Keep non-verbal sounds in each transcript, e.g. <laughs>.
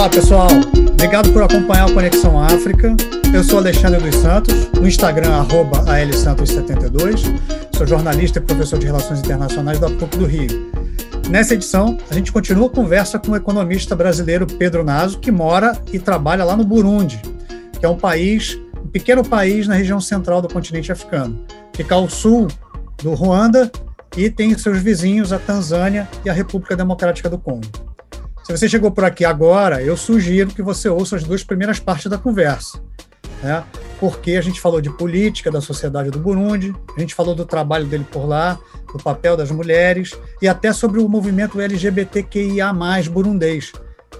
Olá, pessoal. Obrigado por acompanhar o Conexão África. Eu sou Alexandre dos Santos, no Instagram, arroba ALSantos72. Sou jornalista e professor de Relações Internacionais da PUC do Rio. Nessa edição, a gente continua a conversa com o economista brasileiro Pedro Naso, que mora e trabalha lá no Burundi, que é um país, um pequeno país na região central do continente africano. Fica ao sul do Ruanda e tem seus vizinhos a Tanzânia e a República Democrática do Congo. Se você chegou por aqui agora, eu sugiro que você ouça as duas primeiras partes da conversa. Né? Porque a gente falou de política da sociedade do Burundi, a gente falou do trabalho dele por lá, do papel das mulheres e até sobre o movimento LGBTQIA, burundês,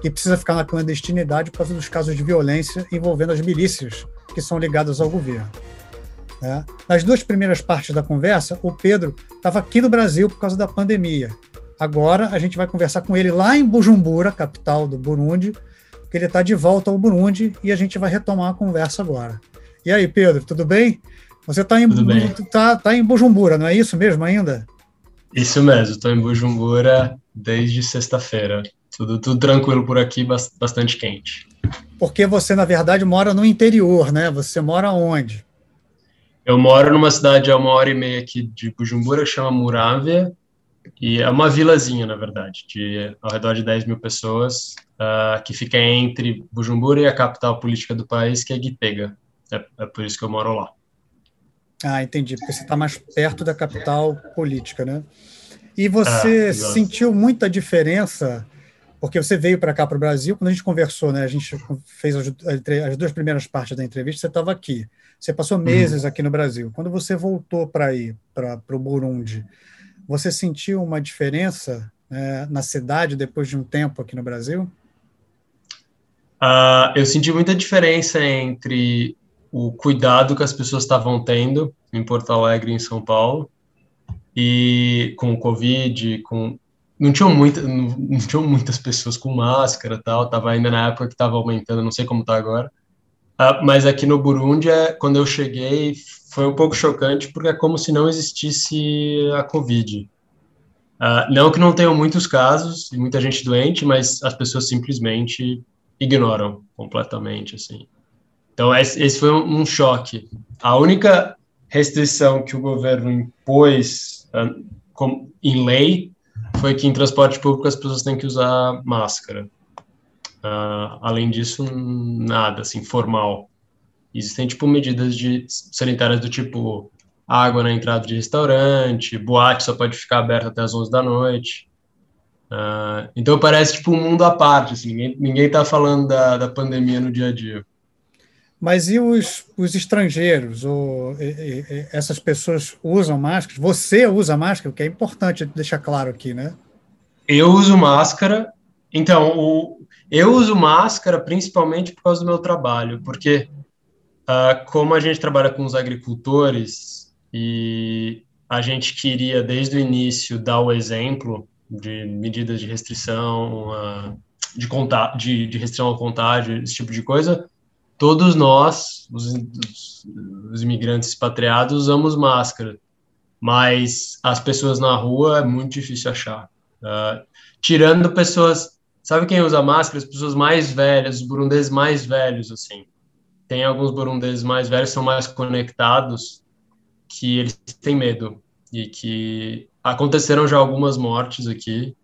que precisa ficar na clandestinidade por causa dos casos de violência envolvendo as milícias que são ligadas ao governo. Né? Nas duas primeiras partes da conversa, o Pedro estava aqui no Brasil por causa da pandemia Agora a gente vai conversar com ele lá em Bujumbura, capital do Burundi, que ele está de volta ao Burundi e a gente vai retomar a conversa agora. E aí, Pedro, tudo bem? Você está em, tá, tá em Bujumbura, não é isso mesmo ainda? Isso mesmo, estou em Bujumbura desde sexta-feira. Tudo, tudo tranquilo por aqui, bastante quente. Porque você, na verdade, mora no interior, né? Você mora onde? Eu moro numa cidade a uma hora e meia aqui de Bujumbura, que chama Muravia, e é uma vilazinha, na verdade, de ao redor de 10 mil pessoas, uh, que fica entre Bujumbura e a capital política do país, que é Gitega. É, é por isso que eu moro lá. Ah, entendi, porque você está mais perto da capital política, né? E você ah, sentiu muita diferença, porque você veio para cá, para o Brasil, quando a gente conversou, né? A gente fez as, as duas primeiras partes da entrevista, você estava aqui. Você passou uhum. meses aqui no Brasil. Quando você voltou para ir para o Burundi, você sentiu uma diferença é, na cidade depois de um tempo aqui no Brasil? Uh, eu senti muita diferença entre o cuidado que as pessoas estavam tendo em Porto Alegre e em São Paulo e com o Covid, com não tinham muita, não, não tinham muitas pessoas com máscara tal, tava ainda na época que estava aumentando, não sei como está agora. Uh, mas aqui no Burundi, é, quando eu cheguei, foi um pouco chocante, porque é como se não existisse a Covid. Uh, não que não tenham muitos casos e muita gente doente, mas as pessoas simplesmente ignoram completamente, assim. Então, esse, foi um, choque. A única restrição que o governo impôs com, em lei foi que em transporte público as pessoas têm que usar máscara. Uh, além disso, nada, assim, formal. Existem, tipo, medidas de sanitárias do tipo água na entrada de restaurante, boate só pode ficar aberta até as 11 da noite. Uh, então parece, tipo, um mundo à parte, assim, ninguém, ninguém tá falando da, da pandemia no dia a dia. Mas e os, os estrangeiros? Ou, e, e, essas pessoas usam máscaras? Você usa máscara, o que é importante deixar claro aqui, né? Eu uso máscara. Então, o, eu uso máscara principalmente por causa do meu trabalho, porque uh, como a gente trabalha com os agricultores e a gente queria desde o início dar o exemplo de medidas de restrição, uh, de, de, de restrição ao contágio, esse tipo de coisa, todos nós, os, os, os imigrantes expatriados, usamos máscara, mas as pessoas na rua é muito difícil achar. Uh, tirando pessoas Sabe quem usa máscara? As pessoas mais velhas, os burundeses mais velhos, assim. Tem alguns burundeses mais velhos, são mais conectados, que eles têm medo. E que aconteceram já algumas mortes aqui.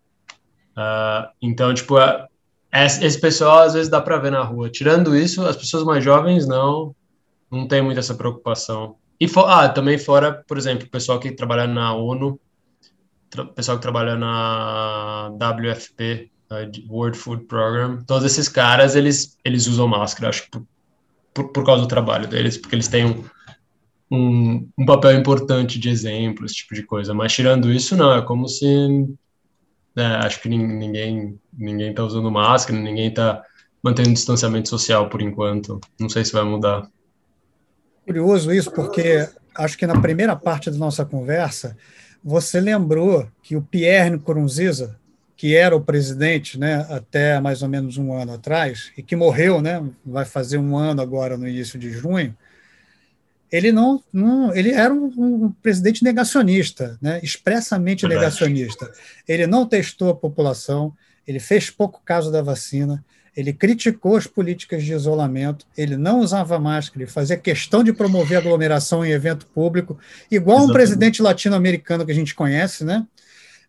Uh, então, tipo, esse pessoal às vezes dá para ver na rua. Tirando isso, as pessoas mais jovens não, não tem muito essa preocupação. E for, ah, também fora, por exemplo, o pessoal que trabalha na ONU, pessoal que trabalha na WFP, World Food Program, todos esses caras, eles, eles usam máscara, acho que por, por, por causa do trabalho deles, porque eles têm um, um, um, papel importante de exemplo, esse tipo de coisa. Mas tirando isso, não, é como se. É, acho que ninguém ninguém está usando máscara, ninguém está mantendo distanciamento social por enquanto. Não sei se vai mudar. Curioso isso, porque acho que na primeira parte da nossa conversa você lembrou que o Pierre Nkurunziza, que era o presidente né, até mais ou menos um ano atrás, e que morreu, né, vai fazer um ano agora no início de junho, ele não, não ele era um, um presidente negacionista, né, expressamente Verdade. negacionista. Ele não testou a população, ele fez pouco caso da vacina, ele criticou as políticas de isolamento, ele não usava máscara, ele fazia questão de promover aglomeração em evento público, igual Exatamente. um presidente latino-americano que a gente conhece, né?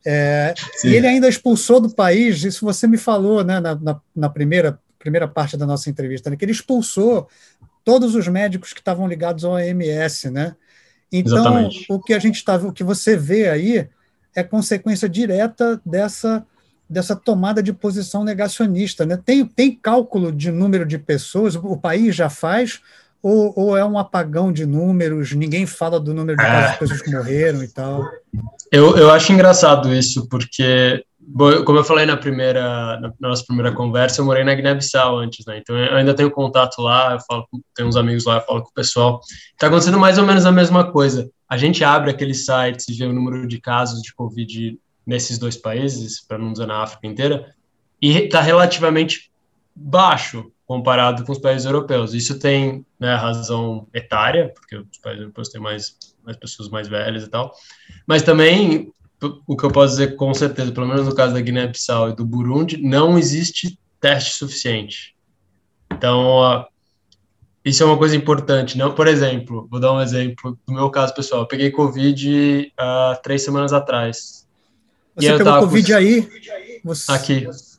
É, e ele ainda expulsou do país, isso você me falou né, na, na, na primeira, primeira parte da nossa entrevista, né, que ele expulsou todos os médicos que estavam ligados ao OMS, né? Então, Exatamente. o que a gente está, o que você vê aí é consequência direta dessa dessa tomada de posição negacionista. Né? Tem, tem cálculo de número de pessoas, o país já faz, ou, ou é um apagão de números, ninguém fala do número de casos de pessoas que morreram e tal? Eu, eu acho engraçado isso, porque, como eu falei na primeira na nossa primeira conversa, eu morei na Guiné-Bissau antes, né? Então eu ainda tenho contato lá, eu falo, tenho uns amigos lá, eu falo com o pessoal. Está acontecendo mais ou menos a mesma coisa. A gente abre aqueles sites e vê o número de casos de Covid nesses dois países, para não dizer na África inteira, e está relativamente baixo comparado com os países europeus. Isso tem né, razão etária, porque os países europeus têm mais, mais pessoas mais velhas e tal, mas também o que eu posso dizer com certeza, pelo menos no caso da Guiné-Bissau e do Burundi, não existe teste suficiente. Então, isso é uma coisa importante. Não, por exemplo, vou dar um exemplo do meu caso pessoal. Eu peguei Covid há uh, três semanas atrás. Você pegou Covid com... aí? Você, aqui. Você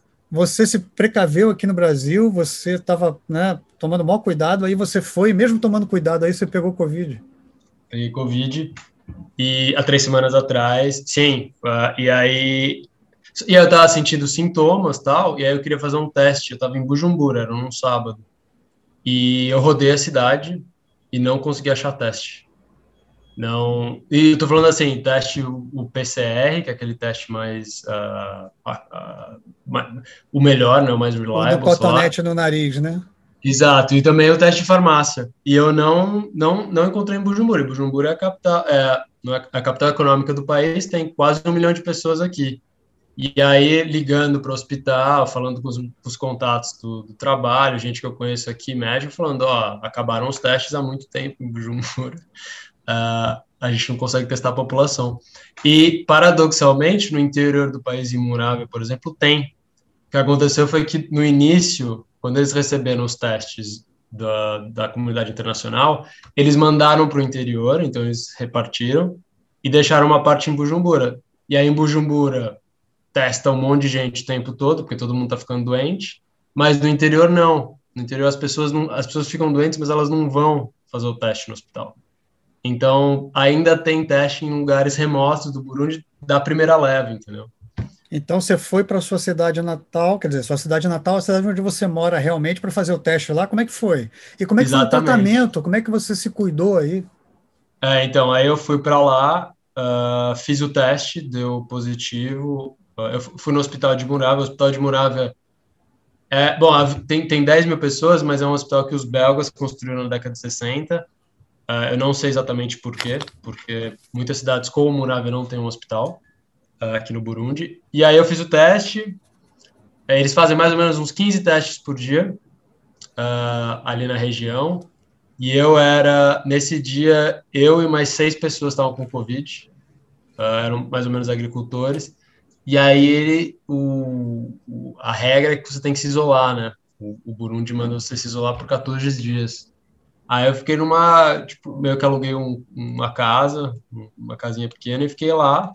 se precaveu aqui no Brasil, você estava né, tomando maior cuidado, aí você foi, mesmo tomando cuidado, aí você pegou Covid. Peguei Covid, e há três semanas atrás, sim, uh, e aí e eu estava sentindo sintomas tal, e aí eu queria fazer um teste, eu estava em Bujumbura, era num sábado, e eu rodei a cidade e não consegui achar teste. Não. E eu tô falando assim, teste o, PCR, que é aquele teste mais. Uh, uh, uh, o melhor, né? O mais reliable. O do cotonete no nariz, né? Exato, e também o teste de farmácia. E eu não não, não encontrei em Bujumbura. Bujumbura é a capital, é, é a capital econômica do país, tem quase um milhão de pessoas aqui. E aí, ligando para o hospital, falando com os, com os contatos do, do, trabalho, gente que eu conheço aqui, médico, falando: ó, acabaram os testes há muito tempo em Bujumbura uh, a gente não consegue testar a população. E, paradoxalmente, no interior do país imurável, por exemplo, tem. O que aconteceu foi que, no início, quando eles receberam os testes da, da comunidade internacional, eles mandaram para o interior, então eles repartiram, e deixaram uma parte em Bujumbura. E aí, em Bujumbura, testa um monte de gente o tempo todo, porque todo mundo está ficando doente, mas no interior, não. No interior, as pessoas, não, as pessoas ficam doentes, mas elas não vão fazer o teste no hospital. Então, ainda tem teste em lugares remotos do Burundi da primeira leva, entendeu? Então, você foi para a sua cidade natal, quer dizer, sua cidade natal é a cidade onde você mora realmente para fazer o teste lá. Como é que foi? E como é que Exatamente. foi o tratamento? Como é que você se cuidou aí? É, então, aí eu fui para lá, uh, fiz o teste, deu positivo. Uh, eu fui no hospital de Murávia. O hospital de Murávia é, bom, tem, tem 10 mil pessoas, mas é um hospital que os belgas construíram na década de 60. Uh, eu não sei exatamente por quê, porque muitas cidades como Muravia não tem um hospital uh, aqui no Burundi. E aí eu fiz o teste. É, eles fazem mais ou menos uns 15 testes por dia uh, ali na região. E eu era, nesse dia, eu e mais seis pessoas estavam com Covid. eram mais ou menos agricultores. E aí ele, o, o, a regra é que você tem que se isolar, né? O, o Burundi manda você se isolar por 14 dias. Aí eu fiquei numa, tipo, meio que aluguei um, uma casa, uma casinha pequena e fiquei lá.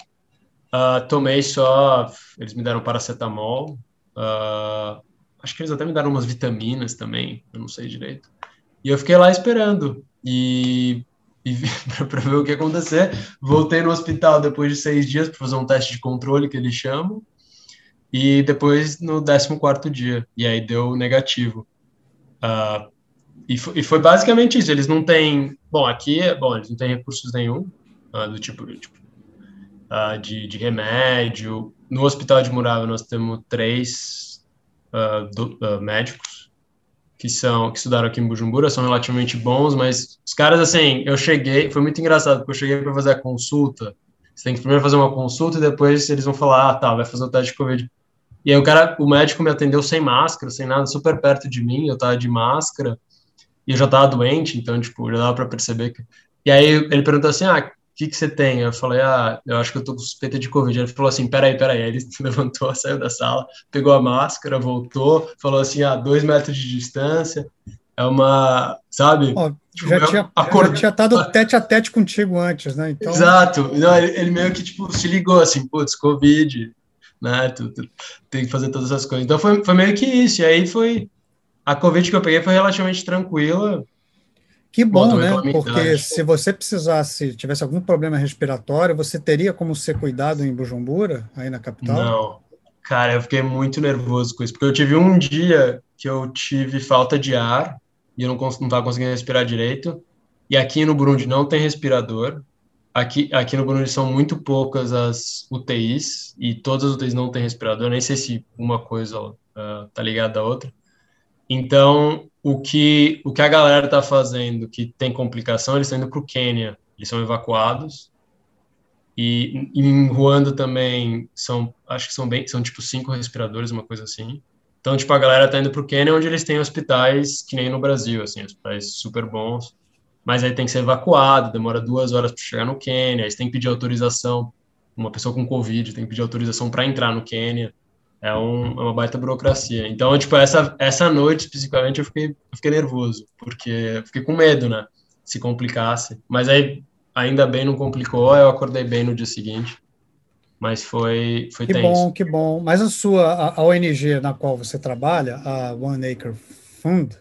Uh, tomei só, eles me deram paracetamol. Uh, acho que eles até me deram umas vitaminas também, eu não sei direito. E eu fiquei lá esperando. E, e <laughs> para ver o que ia acontecer. Voltei no hospital depois de seis dias para fazer um teste de controle que eles chamam. E depois no 14 dia. E aí deu negativo. Uh, e foi, e foi, basicamente isso. Eles não têm. Bom, aqui, bom, eles não têm recursos nenhum, uh, do tipo, tipo uh, de, de remédio. No hospital de Murava nós temos três uh, do, médicos que são que estudaram aqui em Bujumbura, são relativamente bons, mas os caras, assim, eu cheguei, foi muito engraçado, porque eu cheguei para fazer a consulta. Você tem que primeiro fazer uma consulta e depois eles vão falar, ah, tá, vai fazer o teste de Covid. E aí o cara, o médico me atendeu sem máscara, sem nada, super perto de mim, eu tava de máscara e eu já tava doente, então, tipo, já dava para perceber que... E aí ele perguntou assim, ah, que, que você tem? Eu falei, ah, eu acho que eu tô com suspeita de Covid. Ele falou assim, peraí, peraí. Aí ele <laughs> levantou, saiu da sala, pegou a máscara, voltou, falou assim, ah, dois metros de distância. É uma, sabe? Oh, tipo, já, tinha, acord... já tinha estado <laughs> tete a tete contigo antes, né? Então... Exato. Não, ele, ele, meio que, tipo, se ligou assim, putz, Covid, né? Tu, tu, tem que fazer todas essas coisas. Então foi, foi meio que isso. E aí foi... A Covid que eu peguei foi relativamente tranquila que bom, né? Porque se você precisasse, tivesse algum problema respiratório, você teria como ser cuidado em Bujumbura, aí na capital? Não. Cara, eu fiquei muito nervoso com isso, porque eu tive um dia que eu tive falta de ar e eu não estava conseguindo respirar direito. E aqui no Burundi não tem respirador. Aqui, aqui no Burundi são muito poucas as UTIs e todas as UTIs não têm respirador. Nem sei se uma coisa uh, tá ligada à outra. Então, o que, o que a galera está fazendo que tem complicação, eles estão indo para o Quênia, eles são evacuados. E, em Ruanda também são, acho que são bem, são tipo cinco respiradores, uma coisa assim. Então, tipo, a galera tá indo para o Quênia, onde eles têm hospitais que nem no Brasil, assim, hospitais super bons. Mas aí tem que ser evacuado, demora duas horas para chegar no Quênia, aí você tem que pedir autorização. Uma pessoa com Covid tem que pedir autorização para entrar no Quênia é, um, é uma baita burocracia. Então, tipo, essa, essa noite especificamente eu fiquei, eu fiquei nervoso, porque fiquei com medo, né? Se complicasse. Mas aí, ainda bem, não complicou, eu acordei bem no dia seguinte. Mas foi, foi que tenso. bom, que bom. Mas a sua, a, a ONG na qual você trabalha, a One Acre Fund,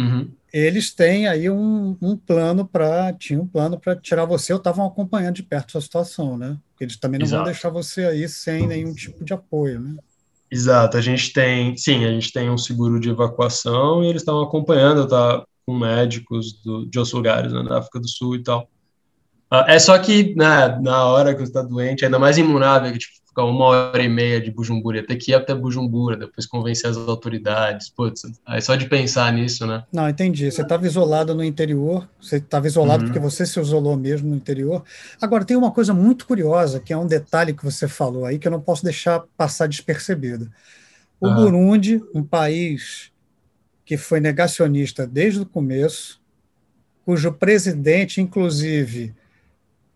uhum. eles têm aí um, um plano para, tinha um plano para tirar você, eu estavam acompanhando de perto a situação, né? Eles também não Exato. vão deixar você aí sem nenhum tipo de apoio, né? Exato, a gente tem, sim, a gente tem um seguro de evacuação e eles estão acompanhando, tá com médicos do, de outros lugares, né, da África do Sul e tal. Uh, é só que, né, na hora que você está doente, ainda mais imunável, que tipo, ficar uma hora e meia de Bujumbura, ter que ir até Bujumbura, depois convencer as autoridades, putz, aí só de pensar nisso, né? Não, entendi, você estava isolado no interior, você estava isolado uhum. porque você se isolou mesmo no interior. Agora, tem uma coisa muito curiosa, que é um detalhe que você falou aí, que eu não posso deixar passar despercebido. O uhum. Burundi, um país que foi negacionista desde o começo, cujo presidente, inclusive,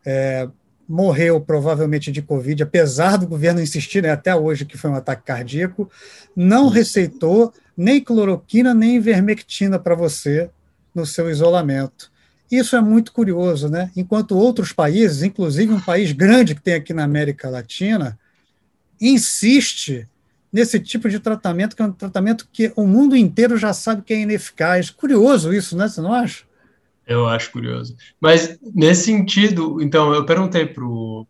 é, morreu provavelmente de Covid, apesar do governo insistir né, até hoje que foi um ataque cardíaco, não receitou nem cloroquina nem ivermectina para você no seu isolamento. Isso é muito curioso, né? Enquanto outros países, inclusive um país grande que tem aqui na América Latina, insiste nesse tipo de tratamento, que é um tratamento que o mundo inteiro já sabe que é ineficaz. Curioso isso, né? Você não acha? Eu acho curioso. Mas, nesse sentido, então, eu perguntei para o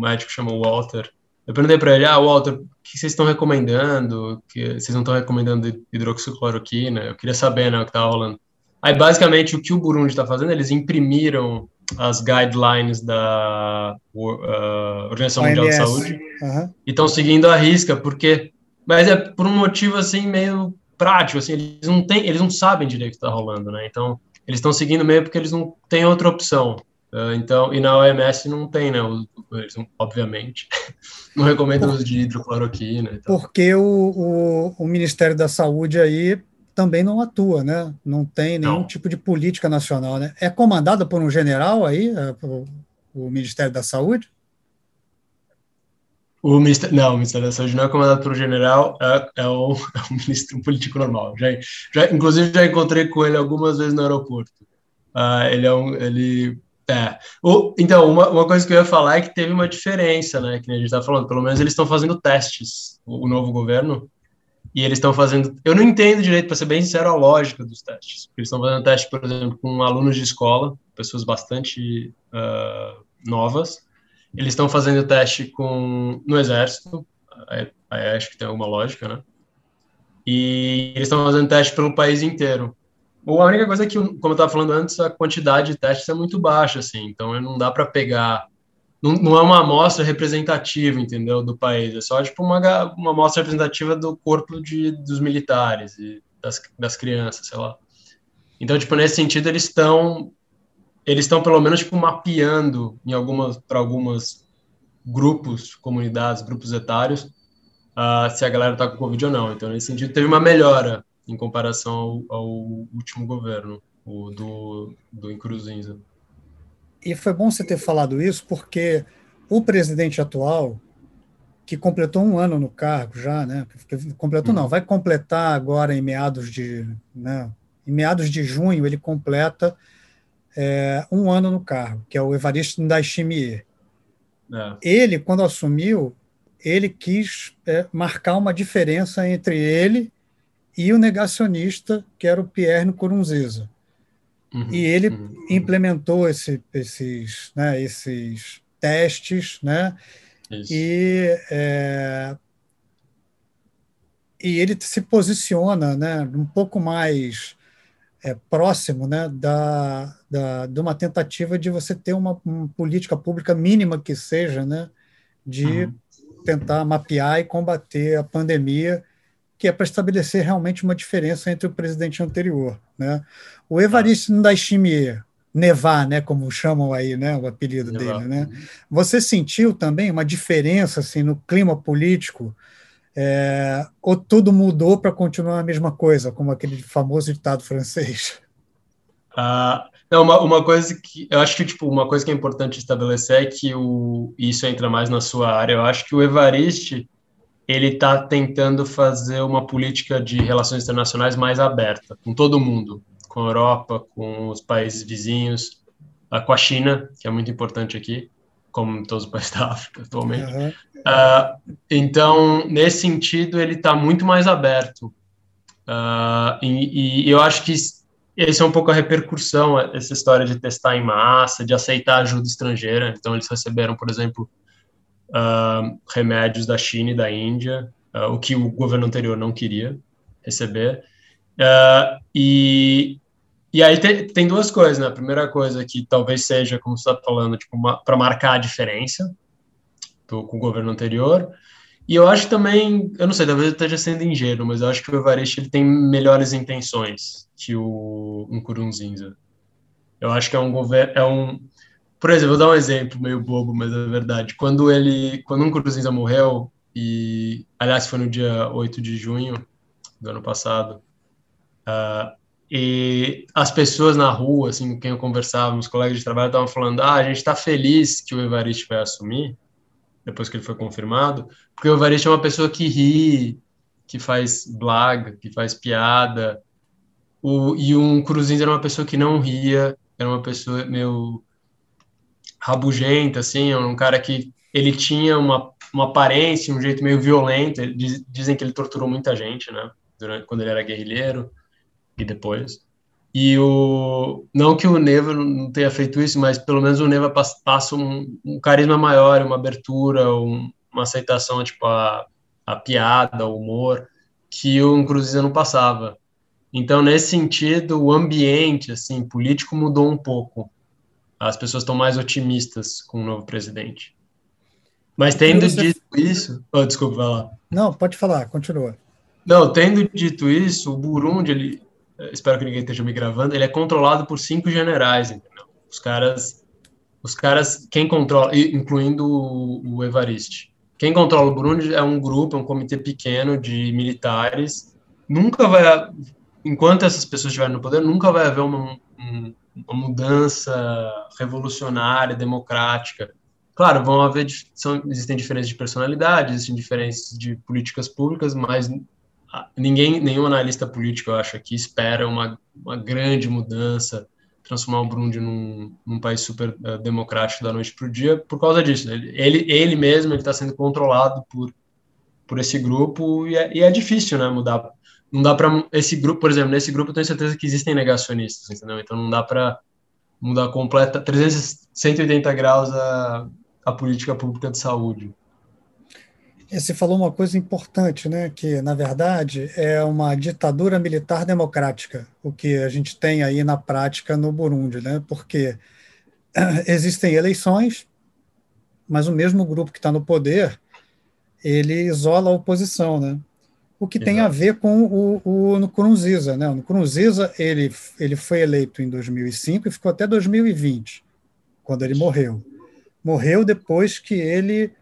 médico que chamou Walter, eu perguntei para ele, ah, Walter, o que vocês estão recomendando? Que vocês não estão recomendando hidroxicloroquina? Eu queria saber, né, o que estava rolando. Aí, basicamente, o que o Burundi está fazendo, eles imprimiram as guidelines da uh, Organização Mundial de Saúde uhum. e estão seguindo a risca, porque... Mas é por um motivo, assim, meio prático, assim, eles não, têm, eles não sabem direito o que está rolando, né? Então, eles estão seguindo meio porque eles não têm outra opção. Uh, então, e na OMS não tem, né? Eles, obviamente, <laughs> não recomendam o uso de hidrocloroquina. Então. Porque o, o, o, Ministério da Saúde aí também não atua, né? Não tem nenhum não. tipo de política nacional, né? É comandado por um general aí, o, o Ministério da Saúde? O ministério, não, o Ministério da Saúde não é comandado um general, é, é, o, <laughs> é ministro um político normal. Já, já, inclusive, já encontrei com ele algumas vezes no aeroporto. Uh, ele é um. Ele, é. O, então, uma, uma coisa que eu ia falar é que teve uma diferença, né? Que a gente está falando. Pelo menos eles estão fazendo testes, o, o, novo governo, e eles estão fazendo. Eu não entendo direito, para ser bem sincero, a lógica dos testes. Eles estão fazendo teste, por exemplo, com alunos de escola, pessoas bastante uh, novas eles estão fazendo teste com no exército, aí, aí acho que tem alguma lógica, né? E eles estão fazendo teste pelo país inteiro. Ou a única coisa é que, como eu estava falando antes, a quantidade de testes é muito baixa, assim, então não dá para pegar. Não, não, é uma amostra representativa, entendeu, do país, é só tipo uma, uma amostra representativa do corpo de, dos militares e das, das crianças, sei lá. Então, tipo, nesse sentido, eles estão eles estão pelo menos tipo mapeando em algumas para algumas grupos, comunidades, grupos etários, uh, se a galera está com covid ou não. Então nesse sentido teve uma melhora em comparação ao, ao último governo, o do do Incruzinza. e foi bom você ter falado isso, porque o presidente atual, que completou um ano no cargo já, né? Completou não, uhum. vai completar agora em meados de, né? Em meados de junho ele completa é, um ano no cargo, que é o Evaristo Ndayishimiye. É. Ele, quando assumiu, ele quis é, marcar uma diferença entre ele e o negacionista, que era o Pierre Nkurunziza. Uhum, e ele uhum, uhum. implementou esse, esses, né, esses testes, né? E, é, e ele se posiciona né, um pouco mais é, próximo né, da, da, de uma tentativa de você ter uma, uma política pública mínima que seja, né, de uhum. tentar mapear e combater a pandemia, que é para estabelecer realmente uma diferença entre o presidente anterior. Né? O Evaristo Ndayishimiye, Nevar, né, como chamam aí, né, o apelido Nevar. dele, né? Você sentiu também uma diferença assim no clima político? É, ou tudo mudou para continuar a mesma coisa, como aquele famoso ditado francês? Ah, não, uma, uma coisa que eu acho que tipo uma coisa que é importante estabelecer é que o isso entra mais na sua área. Eu acho que o Evariste ele está tentando fazer uma política de relações internacionais mais aberta com todo mundo, com a Europa, com os países vizinhos, com a China, que é muito importante aqui, como todos os países <laughs> da África atualmente. Uhum. Uh, então, nesse sentido, ele está muito mais aberto. Uh, e, e, eu acho que esse é um pouco a repercussão, essa história de testar em massa, de aceitar ajuda estrangeira. Então, eles receberam, por exemplo, uh, remédios da China e da Índia, o que o governo anterior não queria receber. e, e aí tem, tem, duas coisas, né? A primeira coisa que talvez seja, como você está falando, tipo, para marcar a diferença do, com o governo anterior. E eu acho também, eu não sei, talvez eu esteja sendo ingênuo, mas eu acho que o Evaristo ele tem melhores intenções que o Nkurunziza. Eu acho que é um governo, é um, por exemplo, vou dar um exemplo meio bobo, mas é verdade. Quando ele, quando Nkurunziza morreu e, aliás, foi no dia 8 de junho do ano passado, uh, e as pessoas na rua, assim, com quem eu conversava, os colegas de trabalho estavam falando: ah, a gente está feliz que o Evaristo vai assumir, depois que ele foi confirmado, porque o Evaristo é uma pessoa que ri, que faz blaga, que faz piada, o, e um Cruzinho era uma pessoa que não ria, era uma pessoa meio rabugenta, assim, um cara que ele tinha uma, uma aparência, um jeito meio violento, diz, dizem que ele torturou muita gente, né, durante, quando ele era guerrilheiro, e depois. E o não que o Neva não tenha feito isso, mas pelo menos o Neva passa um, um carisma maior, uma abertura, um, uma aceitação tipo a, a piada, o humor que o Cruzeiro não passava. Então nesse sentido, o ambiente assim político mudou um pouco. As pessoas estão mais otimistas com o novo presidente. Mas tendo você... dito isso, oh, desculpa, vai lá. Não, pode falar, continua. Não, tendo dito isso, o Burundi ele espero que ninguém esteja me gravando, ele é controlado por cinco generais, entendeu? Os caras, os caras, quem controla, incluindo o, o Evariste, quem controla o Burundi é um grupo, é um comitê pequeno de militares. Nunca vai, enquanto essas pessoas estiverem no poder, nunca vai haver uma, uma mudança revolucionária, democrática. Claro, vão haver, são, existem diferenças de personalidade, existem diferenças de políticas públicas, mas ninguém, nenhum analista político, eu acho, aqui espera uma, uma grande mudança, transformar o Burundi num, num país super uh, democrático da noite para o dia, por causa disso. Ele, ele, ele mesmo está sendo controlado por, por esse grupo e é, e é difícil, né, mudar. Não dá para esse grupo, por exemplo, nesse grupo eu tenho certeza que existem negacionistas, entendeu? Então não dá para mudar completa 300, 180 graus a, a política pública de saúde. Você falou uma coisa importante, né? que, na verdade, é uma ditadura militar democrática, o que a gente tem aí na prática no Burundi, né? porque <clears throat> existem eleições, mas o mesmo grupo que está no poder, ele isola a oposição, né? o que Exato. tem a ver com o, o Nkurunziza. Né? O Nkurunziza ele, ele foi eleito em 2005 e ficou até 2020, quando ele morreu. Morreu depois que ele...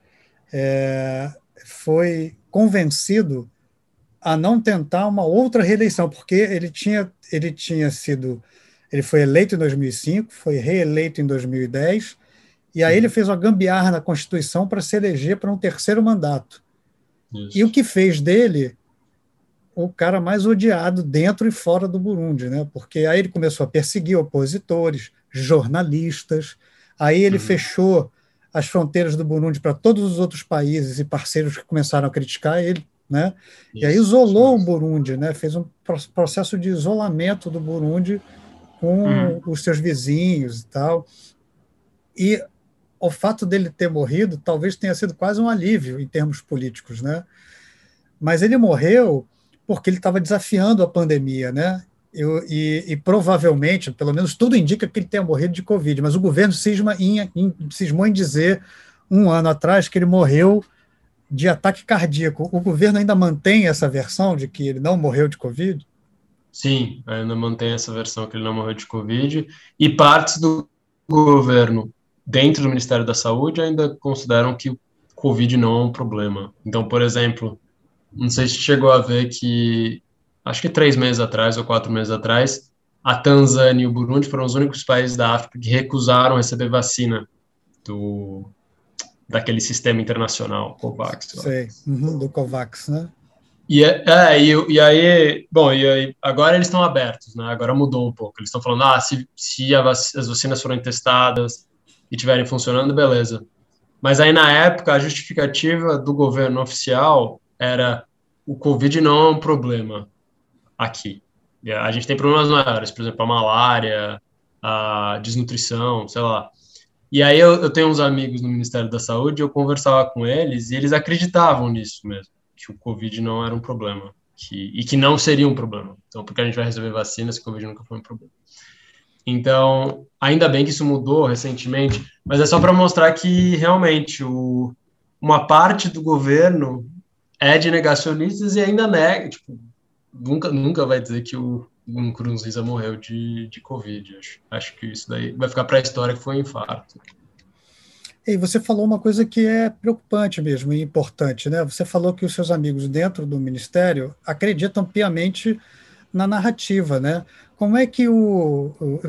É, foi convencido a não tentar uma outra reeleição, porque ele tinha, ele tinha sido Ele foi eleito em 2005, foi reeleito em 2010, e aí ele fez uma gambiarra na Constituição para se eleger para um terceiro mandato. Isso. E o que fez dele o cara mais odiado dentro e fora do Burundi, né? Porque aí ele começou a perseguir opositores, jornalistas, aí ele uhum. fechou as fronteiras do Burundi para todos os outros países e parceiros que começaram a criticar ele, né? Isso, e aí isolou isso. o Burundi, né? Fez um processo de isolamento do Burundi com uhum. os seus vizinhos e tal. E o fato dele ter morrido talvez tenha sido quase um alívio em termos políticos, né? Mas ele morreu porque ele estava desafiando a pandemia, né? Eu, e, e, provavelmente, pelo menos tudo indica que ele tenha morrido de Covid, mas o governo cisma em, em, cismou em dizer um ano atrás que ele morreu de ataque cardíaco. O governo ainda mantém essa versão de que ele não morreu de Covid? Sim, ainda mantém essa versão que ele não morreu de Covid, e partes do governo dentro do Ministério da Saúde ainda consideram que o Covid não é um problema. Então, por exemplo, não sei se chegou a ver que, acho que três meses atrás ou quatro meses atrás, a Tanzânia e o Burundi foram os únicos países da África que recusaram receber vacina do daquele sistema internacional COVAX. Sei, uhum, do COVAX, né? E, é, é, e, e, aí, bom, e aí, agora eles estão abertos, né? Agora mudou um pouco. Eles estão falando, ah, se, se vac as vacinas forem testadas e tiverem funcionando, beleza. Mas aí, na época, a justificativa do governo oficial era o Covid não é um problema aqui. A gente tem problemas maiores, por exemplo, a malária, a desnutrição, sei lá. E aí eu, eu tenho uns amigos no Ministério da Saúde, eu conversava com eles e eles acreditavam nisso mesmo, que o Covid não era um problema, que, e que não seria um problema. Então, porque a gente vai receber vacinas, o Covid nunca foi um problema. Então, ainda bem que isso mudou recentemente, mas é só para mostrar que realmente o, uma parte do governo é de negacionistas e ainda nega, tipo, nunca, nunca vai dizer que o Nkurunziza morreu de, de Covid. Acho, acho que isso daí vai ficar para a história que foi um infarto. E você falou uma coisa que é preocupante mesmo e importante, né? Você falou que os seus amigos dentro do ministério acreditam piamente na narrativa, né? Como é que o, o,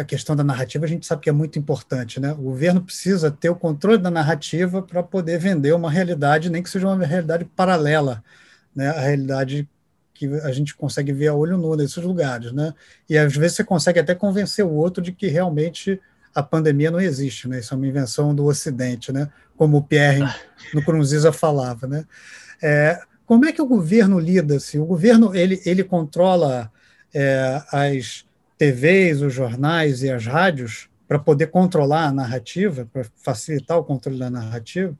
a questão da narrativa a gente sabe que é muito importante, né? O governo precisa ter o controle da narrativa para poder vender uma realidade, nem que seja uma realidade paralela, né? A realidade que a gente consegue ver a olho nu nesses lugares, né? E às vezes você consegue até convencer o outro de que realmente a pandemia não existe, né? Isso é uma invenção do Ocidente, né? Como o Pierre no Crunziza falava, né? É, como é que o governo lida? -se? O governo ele, ele controla é, as TVs, os jornais e as rádios para poder controlar a narrativa, para facilitar o controle da narrativa?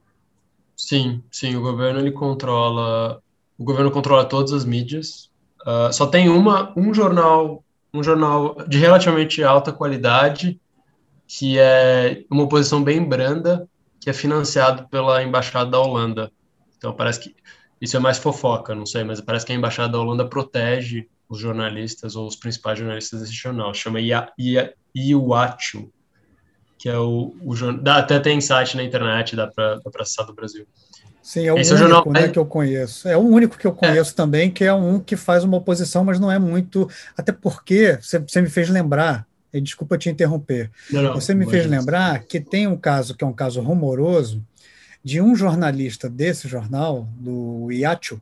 Sim, sim, o governo ele controla, o governo controla todas as mídias. Uh, só tem uma, um jornal, um jornal de relativamente alta qualidade que é uma oposição bem branda, que é financiado pela embaixada da Holanda. Então parece que isso é mais fofoca, não sei, mas parece que a embaixada da Holanda protege os jornalistas ou os principais jornalistas desse jornal. Chama Iuachu, que é o, o jornal. Até tem site na internet, dá para acessar do Brasil. Sim, é o Esse único é o jornal... né, que eu conheço. É o único que eu conheço é. também, que é um que faz uma oposição, mas não é muito. Até porque você, você me fez lembrar, e desculpa te interromper, não, não, você me fez lembrar que tem um caso que é um caso rumoroso de um jornalista desse jornal, do Iacho,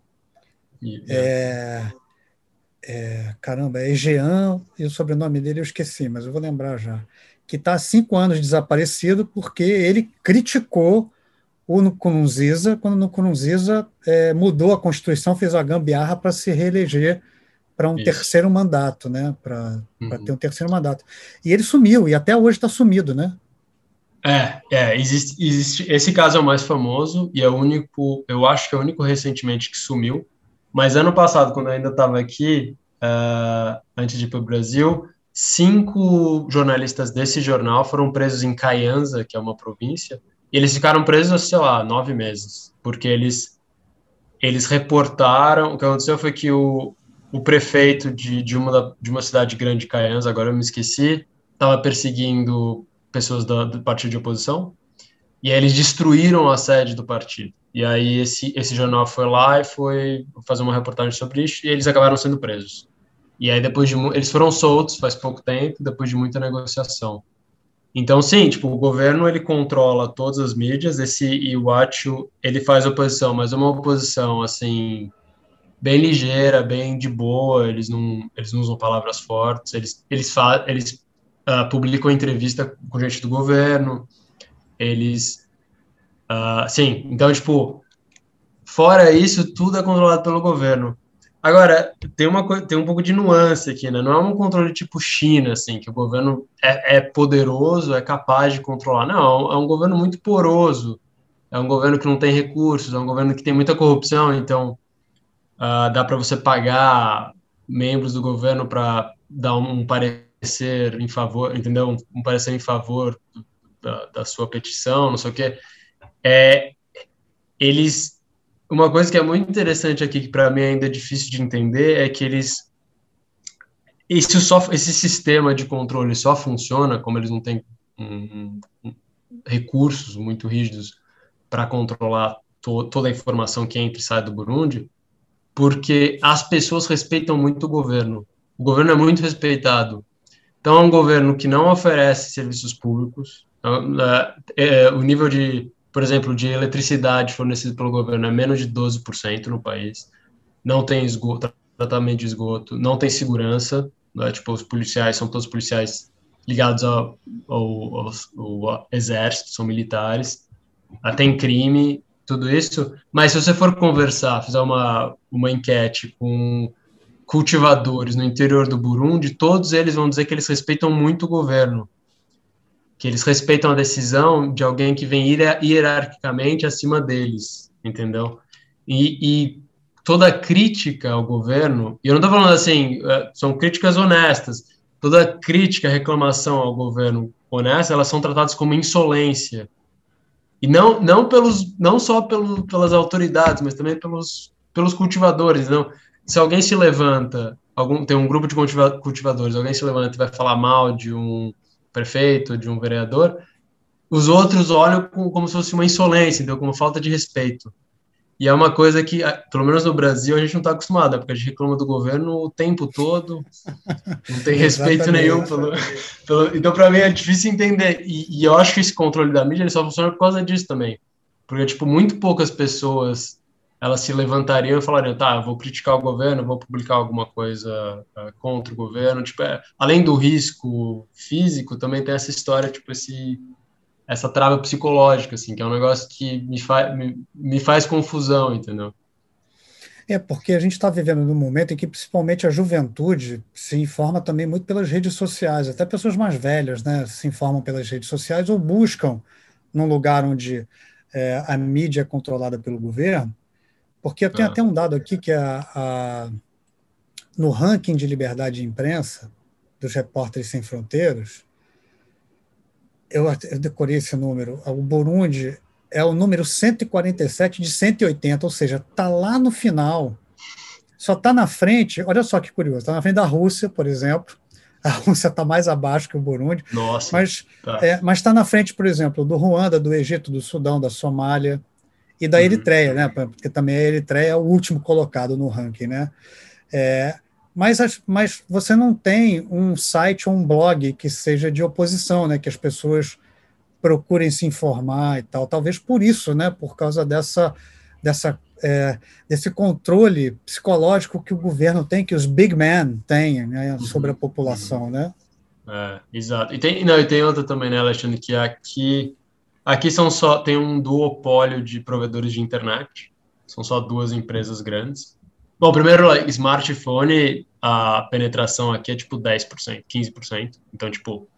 é, é, caramba, é Jean, e o sobrenome dele eu esqueci, mas eu vou lembrar já, que está há cinco anos desaparecido porque ele criticou o Nkurunziza, quando o Nkurunziza é, mudou a Constituição, fez a gambiarra para se reeleger para um Isso. terceiro mandato, né? Para uhum. ter um terceiro mandato. E ele sumiu, e até hoje está sumido, né? É, é existe, existe, esse caso é o mais famoso e é o único, eu acho que é o único recentemente que sumiu, mas ano passado, quando eu ainda estava aqui, uh, antes de ir para o Brasil, cinco jornalistas desse jornal foram presos em Kayanza, que é uma província, e eles ficaram presos, sei lá, nove meses, porque eles, eles reportaram. O que aconteceu foi que o, o prefeito de, de, uma, de uma cidade grande de Kayanza, agora eu me esqueci, estava perseguindo pessoas do, do partido de oposição, e aí eles destruíram a sede do partido. E aí esse, esse jornal foi lá e foi fazer uma reportagem sobre isso e eles acabaram sendo presos. E aí depois de eles foram soltos faz pouco tempo, depois de muita negociação. Então, sim, tipo, o governo ele controla todas as mídias, esse Iwachu, ele faz oposição, mas é uma oposição, assim, bem ligeira, bem de boa, eles não, eles não usam palavras fortes, eles, eles, eles uh, publicam entrevista com gente do governo, eles, uh, sim, então, tipo, fora isso, tudo é controlado pelo governo. Agora, tem, uma, tem um pouco de nuance aqui, né? Não é um controle tipo China, assim, que o governo é, é poderoso, é capaz de controlar. Não, é um governo muito poroso. É um governo que não tem recursos, é um governo que tem muita corrupção, então uh, dá para você pagar membros do governo para dar um, parecer em favor, entendeu? Um parecer em favor da, da, sua petição, não sei o quê. É, eles uma coisa que é muito interessante aqui, que para mim ainda é difícil de entender, é que eles. Esse, só, esse sistema de controle só funciona, como eles não têm um, um, recursos muito rígidos para controlar to, toda a informação que entra e sai do Burundi, porque as pessoas respeitam muito o governo. O governo é muito respeitado. Então, é um governo que não oferece serviços públicos. É, é, o nível de por exemplo, de eletricidade fornecida pelo governo é menos de 12% no país, não tem esgoto, tratamento de esgoto, não tem segurança, né? tipo, os policiais são todos policiais ligados ao, ao, ao, ao exército, são militares, tem crime, tudo isso, mas se você for conversar, fizer uma, uma enquete com cultivadores no interior do Burundi, todos eles vão dizer que eles respeitam muito o governo, que eles respeitam a decisão de alguém que vem hierarquicamente acima deles, entendeu? E, e toda crítica ao governo, e eu não estou falando assim, é, são críticas honestas, toda crítica, reclamação ao governo honesta, elas são tratadas como insolência. E não, não, pelos, não só pelo, pelas autoridades, mas também pelos, pelos cultivadores. Não? Se alguém se levanta, algum, tem um grupo de cultivadores, alguém se levanta e vai falar mal de um prefeito, de um vereador, os outros olham como se fosse uma insolência, então como falta de respeito. E é uma coisa que, pelo menos no Brasil, a gente não está acostumado, porque a gente reclama do governo o tempo todo, não tem <laughs> respeito nenhum. Pelo, pelo, então, para mim, é difícil entender. E, e, eu acho que esse controle da mídia ele só funciona por causa disso também. Porque, tipo, muito poucas pessoas elas se levantariam e falariam, tá, vou criticar o governo, vou publicar alguma coisa uh, contra o governo, tipo, é, além do risco físico, também tem essa história, tipo, esse, essa trava psicológica, assim, que é um negócio que me, fa me, me faz confusão, entendeu? É, porque a gente está vivendo num momento em que principalmente a juventude se informa também muito pelas redes sociais, até pessoas mais velhas, né, se informam pelas redes sociais ou buscam num lugar onde é, a mídia é controlada pelo governo, porque eu tenho ah. até um dado aqui que é a, a, no ranking de liberdade de imprensa dos Repórteres Sem Fronteiras, eu, eu decorei esse número, o Burundi é o número 147 de 180, ou seja, está lá no final. Só está na frente, olha só que curioso, está na frente da Rússia, por exemplo. <laughs> A Rússia está mais abaixo que o Burundi. Nossa. Mas tá. é, está na frente, por exemplo, do Ruanda, do Egito, do Sudão, da Somália, e da uhum. Eritreia, né? Porque também a Eritreia é o último colocado no ranking, né? É, mas, mas você não tem um site ou um blog que seja de oposição, né? Que as pessoas procurem se informar e tal. Talvez por isso, né? Por causa dessa, dessa é, desse controle psicológico que o governo tem, que os big men têm né, sobre a população, né? É, exato. E tem, não, e tem outra também, né, Alexandre, que aqui Aqui são só tem um duopólio de provedores de internet. São só duas empresas grandes. Bom, primeiro, smartphone, a penetração aqui é tipo 10%, 15%. Então, tipo,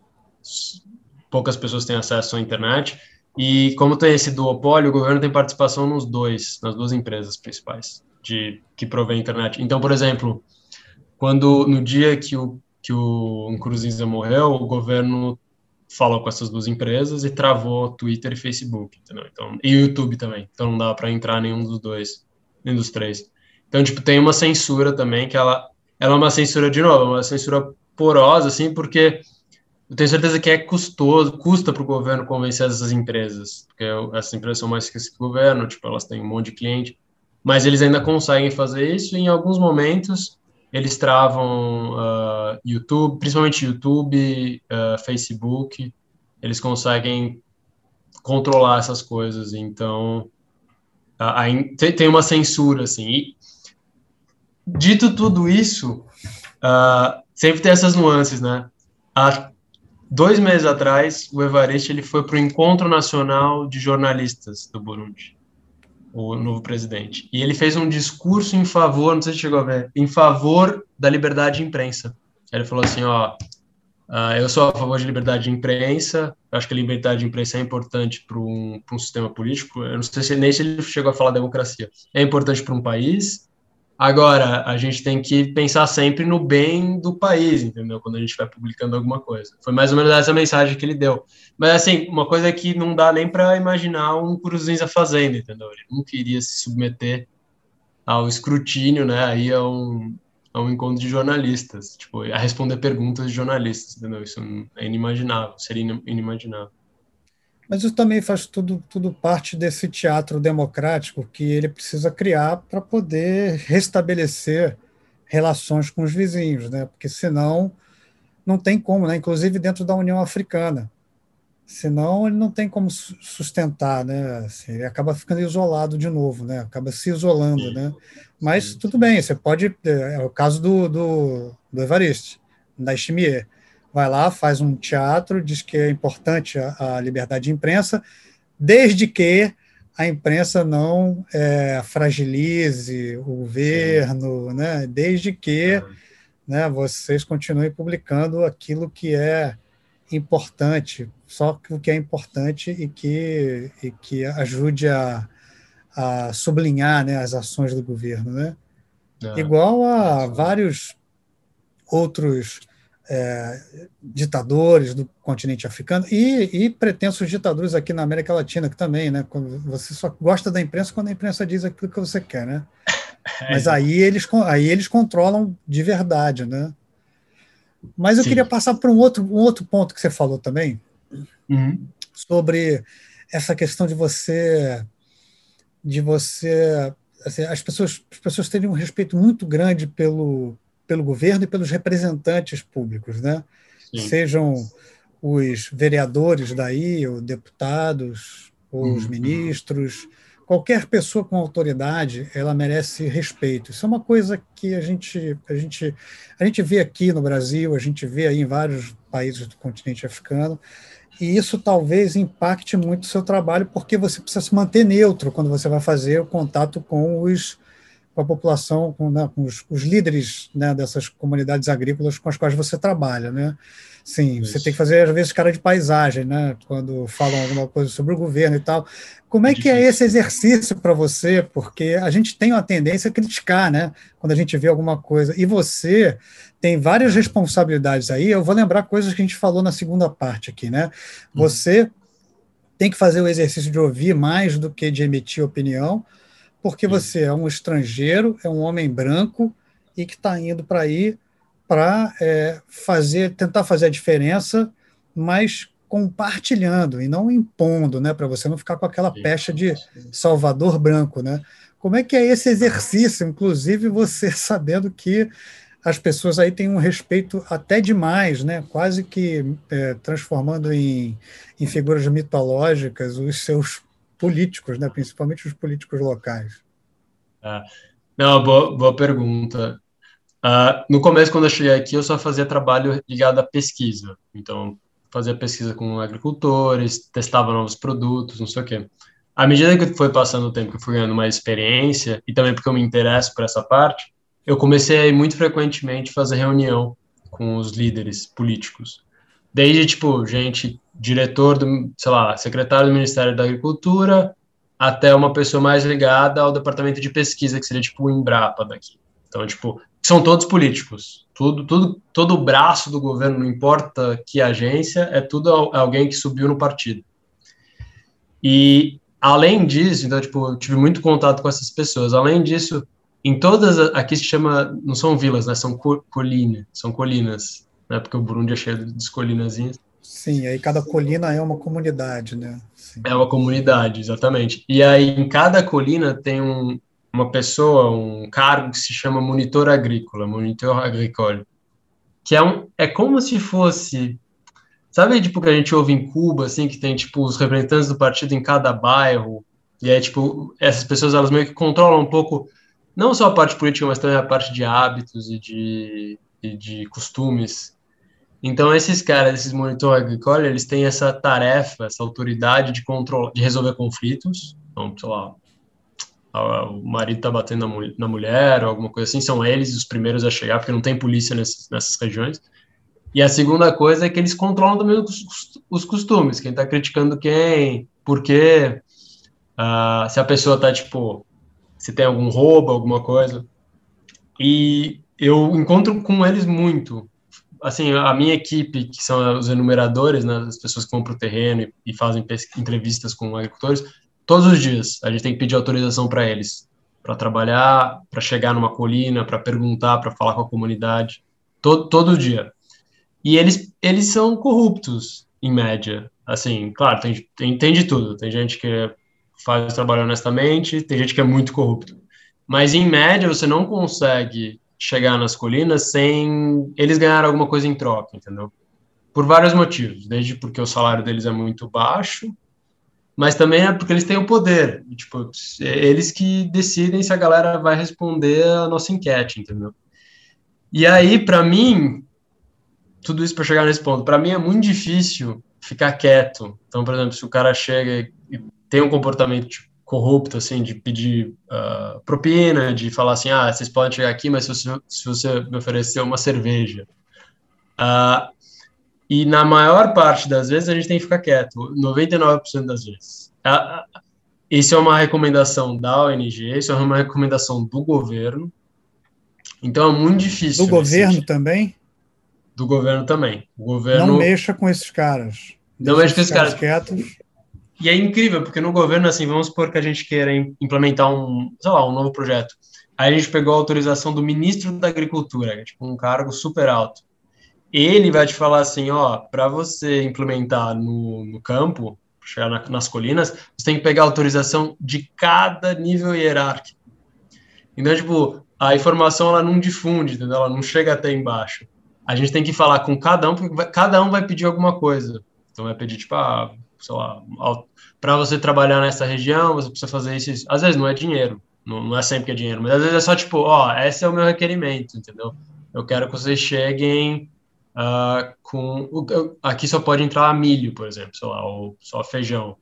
poucas pessoas têm acesso à internet. E como tem esse duopólio, o governo tem participação nos dois, nas duas empresas principais de que provém internet. Então, por exemplo, quando no dia que o que o Nkurunziza morreu, o governo falou com essas duas empresas e travou Twitter e Facebook, entendeu? Então, e YouTube também. Então não dá para entrar nenhum dos dois, nem dos três. Então, tipo, tem uma censura também que ela, ela é uma censura de novo, uma censura porosa, assim, porque eu tenho certeza que é custoso, custa para o governo convencer essas empresas, porque essas empresas são mais que o governo, tipo, elas têm um monte de cliente, mas eles ainda conseguem fazer isso e em alguns momentos eles travam uh, YouTube, principalmente YouTube, uh, Facebook, eles conseguem controlar essas coisas, então uh, tem uma censura, assim. E, dito tudo isso, sempre tem essas nuances, né? Há dois meses atrás, o Evariste ele foi para o Encontro Nacional de Jornalistas do Burundi o novo presidente. E ele fez um discurso em favor, não sei se chegou a ver, em favor da liberdade de imprensa. Ele falou assim, ó, uh, eu sou a favor de liberdade de imprensa, acho que a liberdade de imprensa é importante para um, um sistema político, eu não sei se nem se ele chegou a falar democracia, é importante para um país, Agora, a gente tem que pensar sempre no bem do país, entendeu? Quando a gente vai publicando alguma coisa. Foi mais ou menos essa mensagem que ele deu. Mas, assim, uma coisa que não dá nem para imaginar um Cruzinho fazendo, entendeu? Ele não queria se submeter ao escrutínio, né? Aí a um, a um encontro de jornalistas, tipo, a responder perguntas de jornalistas, entendeu? Isso é inimaginável, seria inimaginável. Mas isso também faz tudo, tudo parte desse teatro democrático que ele precisa criar para poder restabelecer relações com os vizinhos, né? porque senão não tem como, né? inclusive dentro da União Africana. Senão ele não tem como sustentar, né? Assim, ele acaba ficando isolado de novo, né? Acaba se isolando, né? Mas tudo bem, você pode. É, é o caso do, do, do Evariste, da Chimier vai lá, faz um teatro, diz que é importante a, a liberdade de imprensa, desde que a imprensa não é, fragilize o governo, né? desde que né, vocês continuem publicando aquilo que é importante, só o que é importante e que, e que ajude a, a sublinhar né, as ações do governo. Né? É. Igual a vários outros é, ditadores do continente africano e, e, pretensos ditadores aqui na América Latina que também, né? Você só gosta da imprensa quando a imprensa diz aquilo que você quer, né? <laughs> É, Mas aí eles, aí eles controlam de verdade, né? Mas eu Sim. queria passar para um outro, um outro ponto que você falou também, uhum. sobre essa questão de você de você assim, as pessoas as pessoas terem um respeito muito grande pelo pelo governo e pelos representantes públicos, né? Sejam os vereadores daí, ou deputados, ou uhum. os ministros, qualquer pessoa com autoridade, ela merece respeito. Isso é uma coisa que a gente, a gente, a gente vê aqui no Brasil, a gente vê aí em vários países do continente africano, e isso talvez impacte muito o seu trabalho, porque você precisa se manter neutro quando você vai fazer o contato com os com a população, com, né, com os, os, líderes né, dessas comunidades agrícolas com as quais você trabalha, né? Sim, Isso. você tem que fazer, às vezes, cara de paisagem, né? Quando falam alguma coisa sobre o governo e tal. Como é, é que é esse exercício para você? Porque a gente tem uma tendência a criticar, né? Quando a gente vê alguma coisa. E você tem várias responsabilidades aí. Eu vou lembrar coisas que a gente falou na segunda parte aqui, né? Uhum. Você tem que fazer o exercício de ouvir mais do que de emitir opinião porque você é um estrangeiro, é um homem branco e que está indo para aí para é, fazer, tentar fazer a diferença, mas compartilhando e não impondo, né, para você não ficar com aquela pecha de Salvador branco, né? Como é que é esse exercício, inclusive você <laughs> sabendo que as pessoas aí têm um respeito até demais, né? Quase que é, transformando em, em figuras mitológicas os seus políticos, né? principalmente os políticos locais? Ah, não, boa, boa pergunta. Uh, no começo, quando eu cheguei aqui, eu só fazia trabalho ligado à pesquisa. Então, fazia pesquisa com agricultores, testava novos produtos, não sei o quê. À medida que foi passando o tempo, que eu fui ganhando mais experiência, e também porque eu me interesso por essa parte, eu comecei muito frequentemente fazer reunião com os líderes políticos. Desde, tipo, gente diretor do, sei lá, secretário do Ministério da Agricultura, até uma pessoa mais ligada ao departamento de pesquisa, que seria tipo o Embrapa daqui. Então, tipo, são todos políticos. Tudo, tudo, todo o braço do governo, não importa que agência, é tudo alguém que subiu no partido. E além disso, então, tipo, eu tive muito contato com essas pessoas. Além disso, em todas, aqui se chama, não são vilas, né, são colinas, são colinas, né, porque o Burundi é cheio de colinazinhas. Sim, aí cada colina é uma comunidade, né? Sim. É uma comunidade, exatamente. E aí em cada colina tem um, uma pessoa, um cargo que se chama monitor agrícola, monitor agricole, que é, um, é como se fosse, sabe, tipo, que a gente ouve em Cuba, assim, que tem, tipo, os representantes do partido em cada bairro, e é, tipo, essas pessoas, elas meio que controlam um pouco, não só a parte política, mas também a parte de hábitos e de, e de costumes. Então, esses caras, esses monitor agricole, eles têm essa tarefa, essa autoridade de controlar, de resolver conflitos, então, sei lá, o marido está batendo na, mulher ou alguma coisa assim, são eles os primeiros a chegar, porque não tem polícia nessas, nessas regiões. E a segunda coisa é que eles controlam também os, os costumes, quem está criticando quem, por quê, uh, se a pessoa está, tipo, se tem algum roubo, alguma coisa. E eu encontro com eles muito. Assim, a minha equipe, que são os enumeradores, né, as pessoas que vão para o terreno e, e fazem entrevistas com agricultores, todos os dias a gente tem que pedir autorização para eles, para trabalhar, para chegar numa colina, para perguntar, para falar com a comunidade, todo, todo dia. E eles, eles são corruptos, em média. Assim, claro, tem, tem, tem de tudo. Tem gente que faz o trabalho honestamente, tem gente que é muito corrupto. Mas, em média, você não consegue chegar nas colinas sem eles ganhar alguma coisa em troca, entendeu? Por vários motivos. Desde porque o salário deles é muito baixo, mas também é porque eles têm o poder. Tipo, é eles que decidem se a galera vai responder a nossa enquete, entendeu? E aí, para mim, tudo isso para chegar nesse ponto, para mim é muito difícil ficar quieto. Então, por exemplo, se o cara chega e tem um comportamento tipo, corrupto, assim, de pedir uh, propina, de falar assim, ah, vocês podem chegar aqui, mas se você, se você me oferecer uma cerveja. Uh, e na maior parte das vezes a gente tem que ficar quieto, 99% das vezes. Isso é uma recomendação da ONG, isso é uma recomendação do governo. Então é muito difícil. Do governo sentido. também? Do governo também. O governo não mexa com esses caras. Não mexa com esses caras. Quietos. E é incrível, porque no governo, assim, vamos supor que a gente queira implementar um, sei lá, um novo projeto. Aí a gente pegou a autorização do ministro da Agricultura, é tipo um cargo super alto ele vai te falar assim, ó, para você implementar no, no campo, chegar na, nas colinas, você tem que pegar autorização de cada nível hierárquico. Então, tipo, a informação ela não difunde, entendeu? Ela não chega até embaixo. A gente tem que falar com cada um, porque cada um vai pedir alguma coisa. Então, vai pedir, tipo, ah, sei lá, para você trabalhar nessa região, você precisa fazer isso. Às vezes não é dinheiro, não, não é sempre que é dinheiro, mas às vezes é só, tipo, ó, esse é o meu requerimento, entendeu? Eu quero que vocês cheguem Uh, com aqui só pode entrar milho, por exemplo, sei lá, ou só feijão.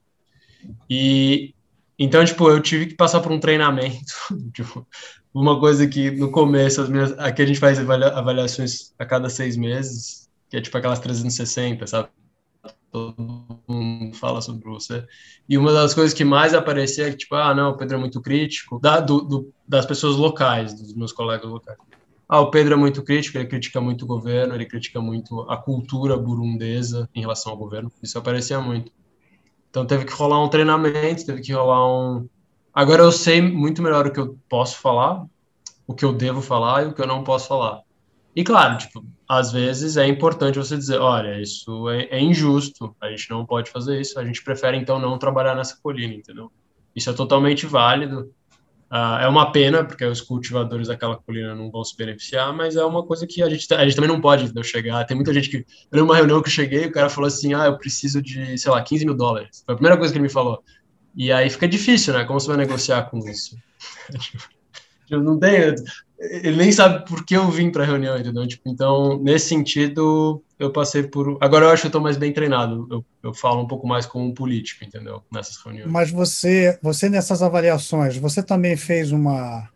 E então, tipo, eu tive que passar por um treinamento, <laughs> tipo, uma coisa que no começo as minhas, aqui a gente faz avaliações a cada seis meses, que é tipo aquelas 360, sabe? Todo mundo fala sobre você. E uma das coisas que mais aparecia é que, tipo, ah, não, o Pedro é muito crítico, da, do, do, das pessoas locais, dos meus colegas locais ah, o Pedro é muito crítico, ele critica muito o governo, ele critica muito a cultura burundesa em relação ao governo. Isso aparecia muito. Então teve que rolar um treinamento, teve que rolar um. Agora eu sei muito melhor o que eu posso falar, o que eu devo falar e o que eu não posso falar. E claro, tipo, às vezes é importante você dizer, olha, isso é, é injusto, a gente não pode fazer isso, a gente prefere então não trabalhar nessa colina, entendeu? Isso é totalmente válido. Uh, é uma pena, porque os cultivadores daquela colina não vão se beneficiar, mas é uma coisa que a gente, a gente também não pode entendeu, chegar. Tem muita gente que. Eu lembro uma reunião que eu cheguei, o cara falou assim: ah, eu preciso de, sei lá, 15 mil dólares. Foi a primeira coisa que ele me falou. E aí fica difícil, né? Como você vai negociar com isso? <laughs> eu não tenho ele nem sabe por que eu vim para a reunião, entendeu? Tipo, então, nesse sentido, eu passei por. Agora eu acho que eu estou mais bem treinado. Eu, eu falo um pouco mais como um político, entendeu? Nessas reuniões. Mas você, você nessas avaliações, você também fez uma,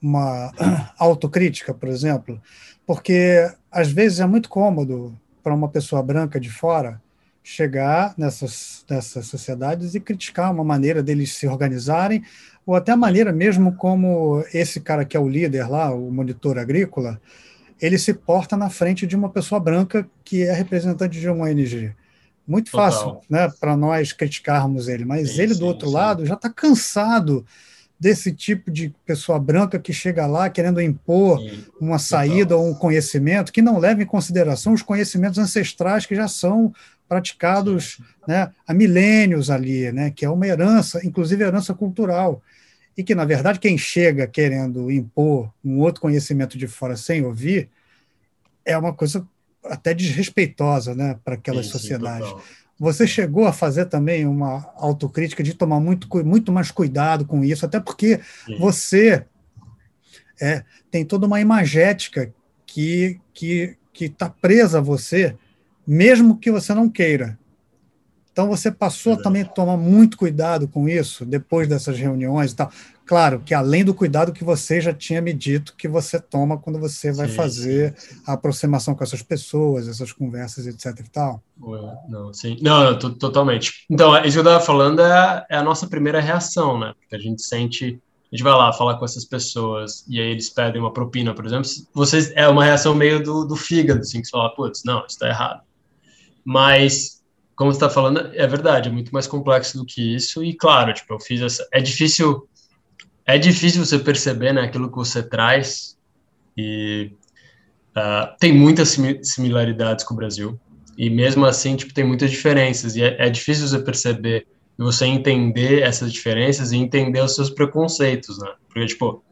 uma <clears throat> autocrítica, por exemplo? Porque às vezes é muito cômodo para uma pessoa branca de fora chegar nessas, nessas sociedades e criticar uma maneira deles se organizarem ou até a maneira mesmo como esse cara que é o líder lá, o monitor agrícola, ele se porta na frente de uma pessoa branca que é representante de uma ONG. Muito Total. fácil né, para nós criticarmos ele, mas sim, ele, do outro sim. lado, já está cansado desse tipo de pessoa branca que chega lá querendo impor uma saída ou um conhecimento que não leva em consideração os conhecimentos ancestrais que já são praticados né, há milênios ali, né, que é uma herança, inclusive herança cultural. E que, na verdade, quem chega querendo impor um outro conhecimento de fora sem ouvir é uma coisa até desrespeitosa né, para aquelas sim, sociedades. Você chegou a fazer também uma autocrítica de tomar muito, muito mais cuidado com isso, até porque sim. você é, tem toda uma imagética que que que está presa a você, mesmo que você não queira. Então você passou também a tomar muito cuidado com isso depois dessas reuniões e tal. Claro que além do cuidado que você já tinha me dito que você toma quando você vai sim, fazer sim. a aproximação com essas pessoas, essas conversas, etc. e tal. Não, sim. Não, não totalmente. Então, isso que eu estava falando é, é, a nossa primeira reação, né? Porque a gente sente, a gente vai lá falar com essas pessoas e aí eles pedem uma propina, por exemplo. Vocês é uma reação meio do, do fígado, assim, que você fala, putz, não, isso está errado. Mas como você está falando, é verdade, é muito mais complexo do que isso. E claro, tipo, eu fiz essa. É difícil, é difícil você perceber, né, aquilo que você traz. E uh, tem muitas similaridades com o Brasil. E mesmo assim, tipo, tem muitas diferenças. E é, é difícil você perceber você entender essas diferenças e entender os seus preconceitos, né? Porque, tipo,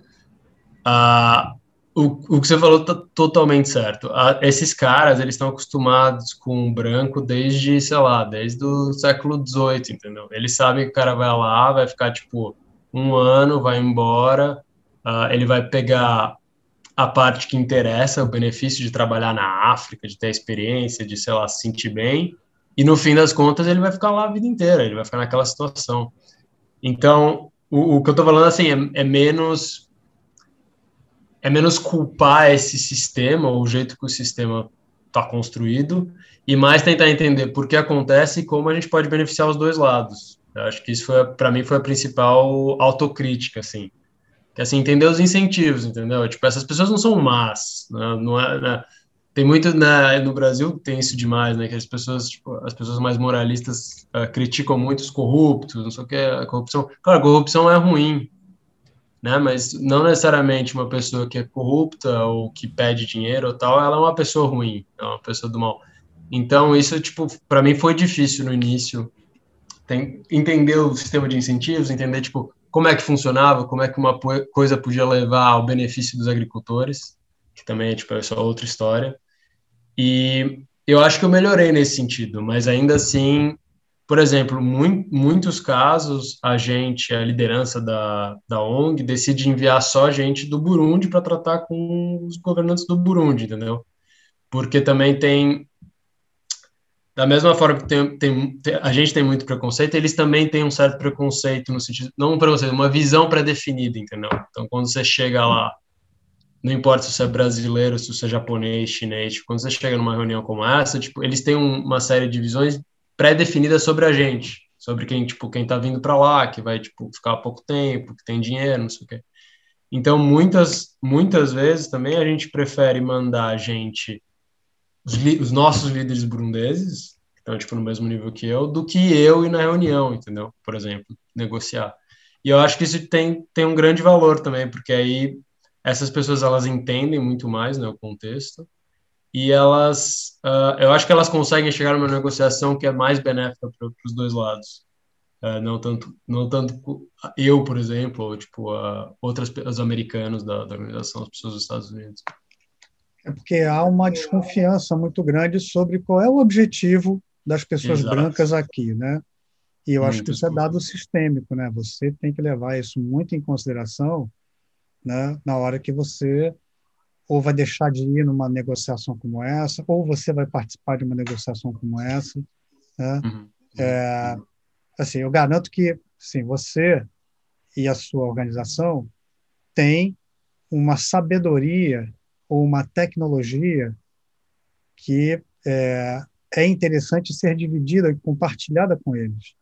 uh, o, o que você falou está totalmente certo. A, esses caras, eles estão acostumados com o branco desde, sei lá, desde o século XVIII, entendeu? Eles sabem que o cara vai lá, vai ficar, tipo, um ano, vai embora, uh, ele vai pegar a parte que interessa, o benefício de trabalhar na África, de ter experiência, de, sei lá, se sentir bem, e no fim das contas ele vai ficar lá a vida inteira, ele vai ficar naquela situação. Então, o, o que eu estou falando, assim, é, é menos é menos culpar esse sistema, o jeito que o sistema está construído, e mais tentar entender por que acontece e como a gente pode beneficiar os dois lados. Eu acho que isso foi, para mim, foi a principal autocrítica, assim. Que, assim, entender os incentivos, entendeu? Tipo, essas pessoas não são más, né? não é, né? tem muito né, no Brasil tem isso demais, né? Que as pessoas, tipo, as pessoas mais moralistas uh, criticam muito os corruptos, não sei o que, a corrupção. Claro, a corrupção é ruim, né? Mas não necessariamente uma pessoa que é corrupta ou que pede dinheiro ou tal, ela é uma pessoa ruim, é uma pessoa do mal. Então isso tipo para mim foi difícil no início, tem, entender o sistema de incentivos, entender tipo como é que funcionava, como é que uma coisa podia levar ao benefício dos agricultores, que também é tipo essa outra história. E eu acho que eu melhorei nesse sentido, mas ainda assim por exemplo, muito, muitos casos a gente, a liderança da, da ONG, decide enviar só gente do Burundi para tratar com os governantes do Burundi, entendeu? Porque também tem, da mesma forma que tem, tem, a gente tem muito preconceito, eles também têm um certo preconceito no sentido, não um preconceito, uma visão pré-definida, entendeu? Então, quando você chega lá, não importa se você é brasileiro, se você é japonês, chinês, tipo, quando você chega numa reunião como essa, tipo, eles têm um, uma série de visões pré-definida sobre a gente, sobre quem, tipo, quem tá vindo para lá, que vai, tipo, ficar pouco tempo, que tem dinheiro, não sei o quê. Então, muitas, muitas vezes também a gente prefere mandar a gente, os, os nossos líderes burundeses, que estão, tipo, no mesmo nível que eu, do que eu ir na reunião, entendeu? Por exemplo, negociar. E eu acho que isso tem, tem um grande valor também, porque aí essas pessoas, elas entendem muito mais, né, o contexto, e elas, uh, eu acho que elas conseguem chegar numa negociação que é mais benéfica para os dois lados. Uh, não tanto, não tanto eu, por exemplo, ou tipo uh, outras os americanos da, da organização, as pessoas dos Estados Unidos. É porque há uma desconfiança muito grande sobre qual é o objetivo das pessoas Exato. brancas aqui, né? E eu muito acho que isso é dado sistêmico, né? Você tem que levar isso muito em consideração, né? Na hora que você ou vai deixar de ir numa negociação como essa, ou você vai participar de uma negociação como essa. Né? Uhum. É, assim, eu garanto que sim, você e a sua organização têm uma sabedoria ou uma tecnologia que é, é interessante ser dividida e compartilhada com eles.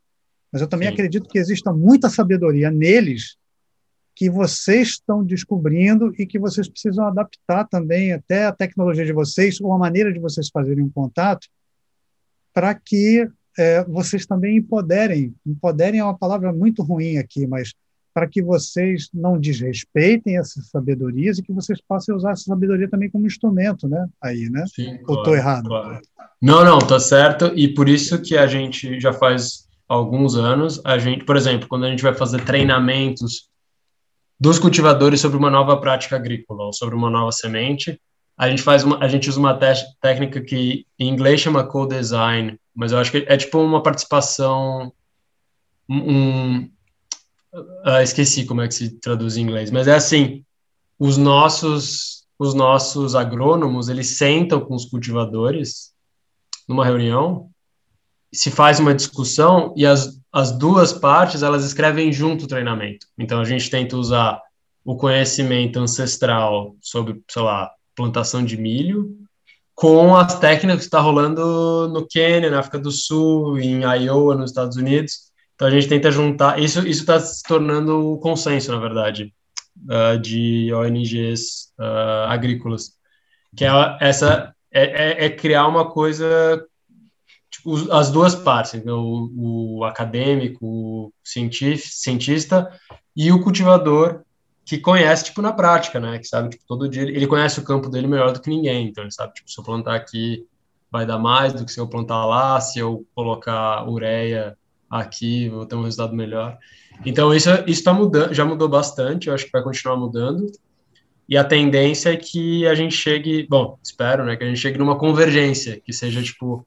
Mas eu também sim. acredito que exista muita sabedoria neles que vocês estão descobrindo e que vocês precisam adaptar também até a tecnologia de vocês ou a maneira de vocês fazerem um contato para que é, vocês também empoderem. Empoderem é uma palavra muito ruim aqui, mas para que vocês não desrespeitem essas sabedorias e que vocês possam usar essa sabedoria também como instrumento, né? Aí, né? Sim, Ou estou errado? Claro. Não, não, tá certo. E por isso que a gente já faz alguns anos, a gente, por exemplo, quando a gente vai fazer treinamentos dos cultivadores sobre uma nova prática agrícola ou sobre uma nova semente. A gente faz uma, a gente usa uma técnica que em inglês chama co-design, mas eu acho que é tipo uma participação um, uh, esqueci como é que se traduz em inglês, mas é assim, os nossos os nossos agrônomos, eles sentam com os cultivadores numa reunião, se faz uma discussão e as, as duas partes, elas escrevem junto o treinamento. Então, a gente tenta usar o conhecimento ancestral sobre, sei lá, plantação de milho, com as técnicas que está rolando no Quênia, na África do Sul, em Iowa, nos Estados Unidos. Então a gente tenta juntar. Isso isso está se tornando o consenso, na verdade, uh, de ONGs uh, ah, agrícolas, que é essa é, é, é, criar uma coisa as duas partes, então, o, o acadêmico, o cientista e o cultivador que conhece, tipo, na prática, né? Que sabe, tipo, todo dia ele conhece o campo dele melhor do que ninguém. Então, ele sabe, tipo, se eu plantar aqui vai dar mais do que se eu plantar lá, se eu colocar ureia aqui, vou ter um resultado melhor. Então, isso está mudando, já mudou bastante, eu acho que vai continuar mudando. E a tendência é que a gente chegue, bom, espero, né, que a gente chegue numa convergência, que seja, tipo,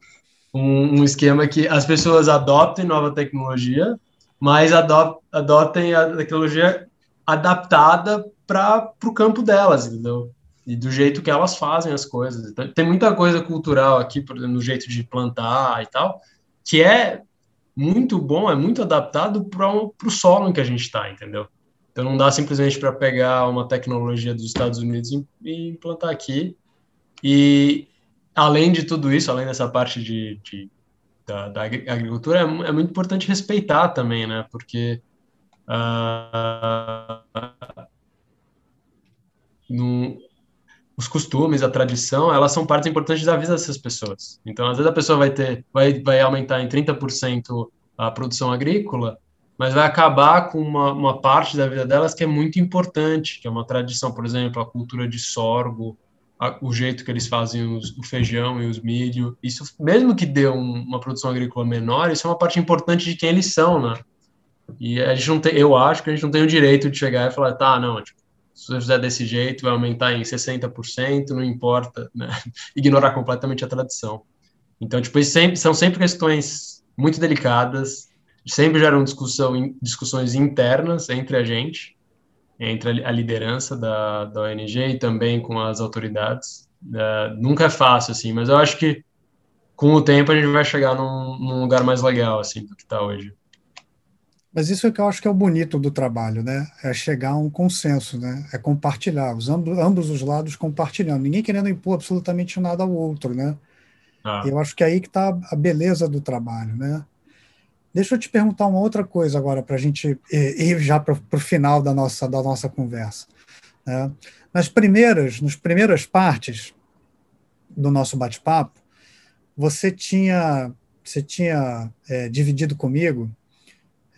um, um esquema que as pessoas adoptem nova tecnologia, mas adotem a tecnologia adaptada para o campo delas, entendeu? E do jeito que elas fazem as coisas. Então, tem muita coisa cultural aqui, por exemplo, no jeito de plantar e tal, que é muito bom, é muito adaptado para o solo em que a gente está, entendeu? Então não dá simplesmente para pegar uma tecnologia dos Estados Unidos e, e, implantar aqui. E além de tudo isso, além dessa parte de, de da, da, agricultura, é, é, muito importante respeitar também, né? Porque uh, no, os costumes, a tradição, elas são partes importantes da vida dessas pessoas. Então, às vezes a pessoa vai ter, vai, vai aumentar em 30% a produção agrícola, mas vai acabar com uma, uma parte da vida delas que é muito importante, que é uma tradição, por exemplo, a cultura de sorgo, a, o jeito que eles fazem os, o feijão e os milho. Isso, mesmo que dê um, uma produção agrícola menor, isso é uma parte importante de quem eles são, né? E a gente não tem, eu acho que a gente não tem o direito de chegar e falar, tá, não, tipo, se você fizer desse jeito, vai aumentar em 60%, não importa, né? <laughs> ignorar completamente a tradição. Então, tipo, sempre, são sempre questões muito delicadas, sempre geram discussão, discussões internas entre a gente, entre a liderança da, da ONG e também com as autoridades. Uh, nunca é fácil, assim, mas eu acho que com o tempo a gente vai chegar num, num lugar mais legal, assim, do que está hoje. Mas isso é que eu acho que é o bonito do trabalho, né? É chegar a um consenso, né? É compartilhar, os ambos, ambos os lados compartilhando, ninguém querendo impor absolutamente nada ao outro, né? Ah. Eu acho que é aí que está a beleza do trabalho, né? Deixa eu te perguntar uma outra coisa agora para a gente ir já para o final da nossa, da nossa conversa. Né? Nas primeiras, nas primeiras partes do nosso bate-papo, você tinha, você tinha é, dividido comigo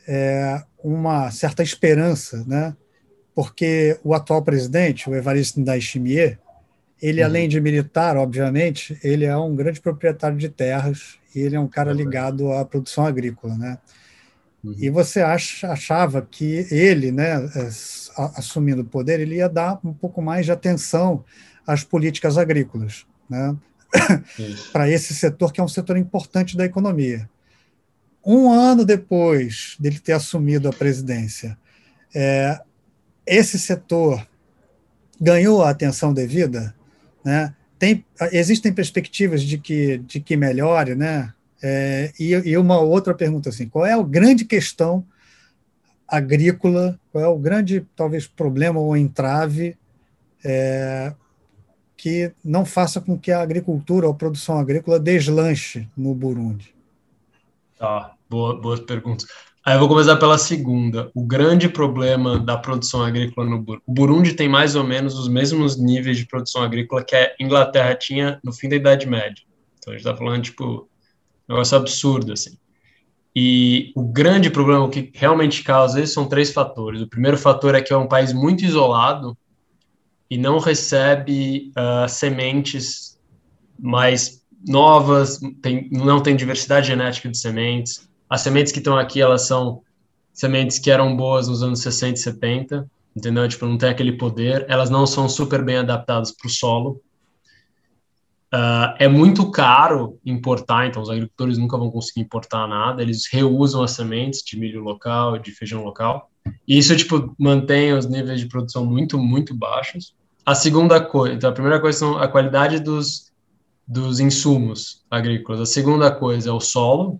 é, uma certa esperança, né? porque o atual presidente, o Evariste Ndayishimiye, ele, uhum. além de militar, obviamente, ele é um grande proprietário de terras e ele é um cara ligado à produção agrícola, né? Uhum. E você acha, achava que ele, né, é, assumindo o poder, ele ia dar um pouco mais de atenção às políticas agrícolas, né? <laughs> Para esse setor que é um setor importante da economia um ano depois dele ter assumido a presidência, é, esse setor ganhou a atenção devida, né? Tem, existem perspectivas de que, de que melhore, né? É, e, e, uma outra pergunta assim, qual é a grande questão agrícola, qual é o grande, talvez, problema ou entrave é, que não faça com que a agricultura ou a produção agrícola deslanche no Burundi? Tá. Boa, boas perguntas. Aí eu vou começar pela segunda. O grande problema da produção agrícola no Burundi. O Burundi tem mais ou menos os mesmos níveis de produção agrícola que a Inglaterra tinha no fim da Idade Média. Então a gente está falando, tipo, um negócio absurdo, assim. E o grande problema, que realmente causa isso, são três fatores. O primeiro fator é que é um país muito isolado e não recebe uh, sementes mais novas, tem, não tem diversidade genética de sementes as sementes que estão aqui, elas são sementes que eram boas nos anos 60 e 70. entendeu? Tipo, não tem aquele poder, elas não são super bem adaptadas para o solo. Uh, é muito caro importar, então os agricultores nunca vão conseguir importar nada, eles reusam as sementes de milho local, de feijão local, e isso, tipo, mantém os níveis de produção muito, muito baixos. A segunda coisa, então a primeira coisa são a qualidade dos, dos insumos agrícolas, a segunda coisa é o solo,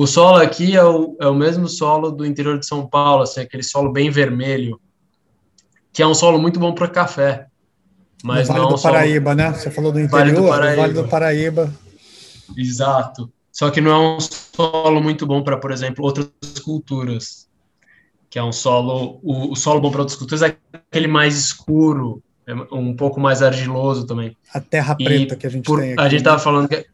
o solo aqui é o, é o mesmo solo do interior de São Paulo, assim, aquele solo bem vermelho, que é um solo muito bom para café. Mas no Vale do Paraíba, solo... né? Você falou do interior, vale do, Paraíba. vale do Paraíba. Exato. Só que não é um solo muito bom para, por exemplo, outras culturas. Que é um solo. O, o solo bom para outras culturas é aquele mais escuro, é um pouco mais argiloso também. A terra preta e que a gente por, tem aqui. A gente estava né? falando que.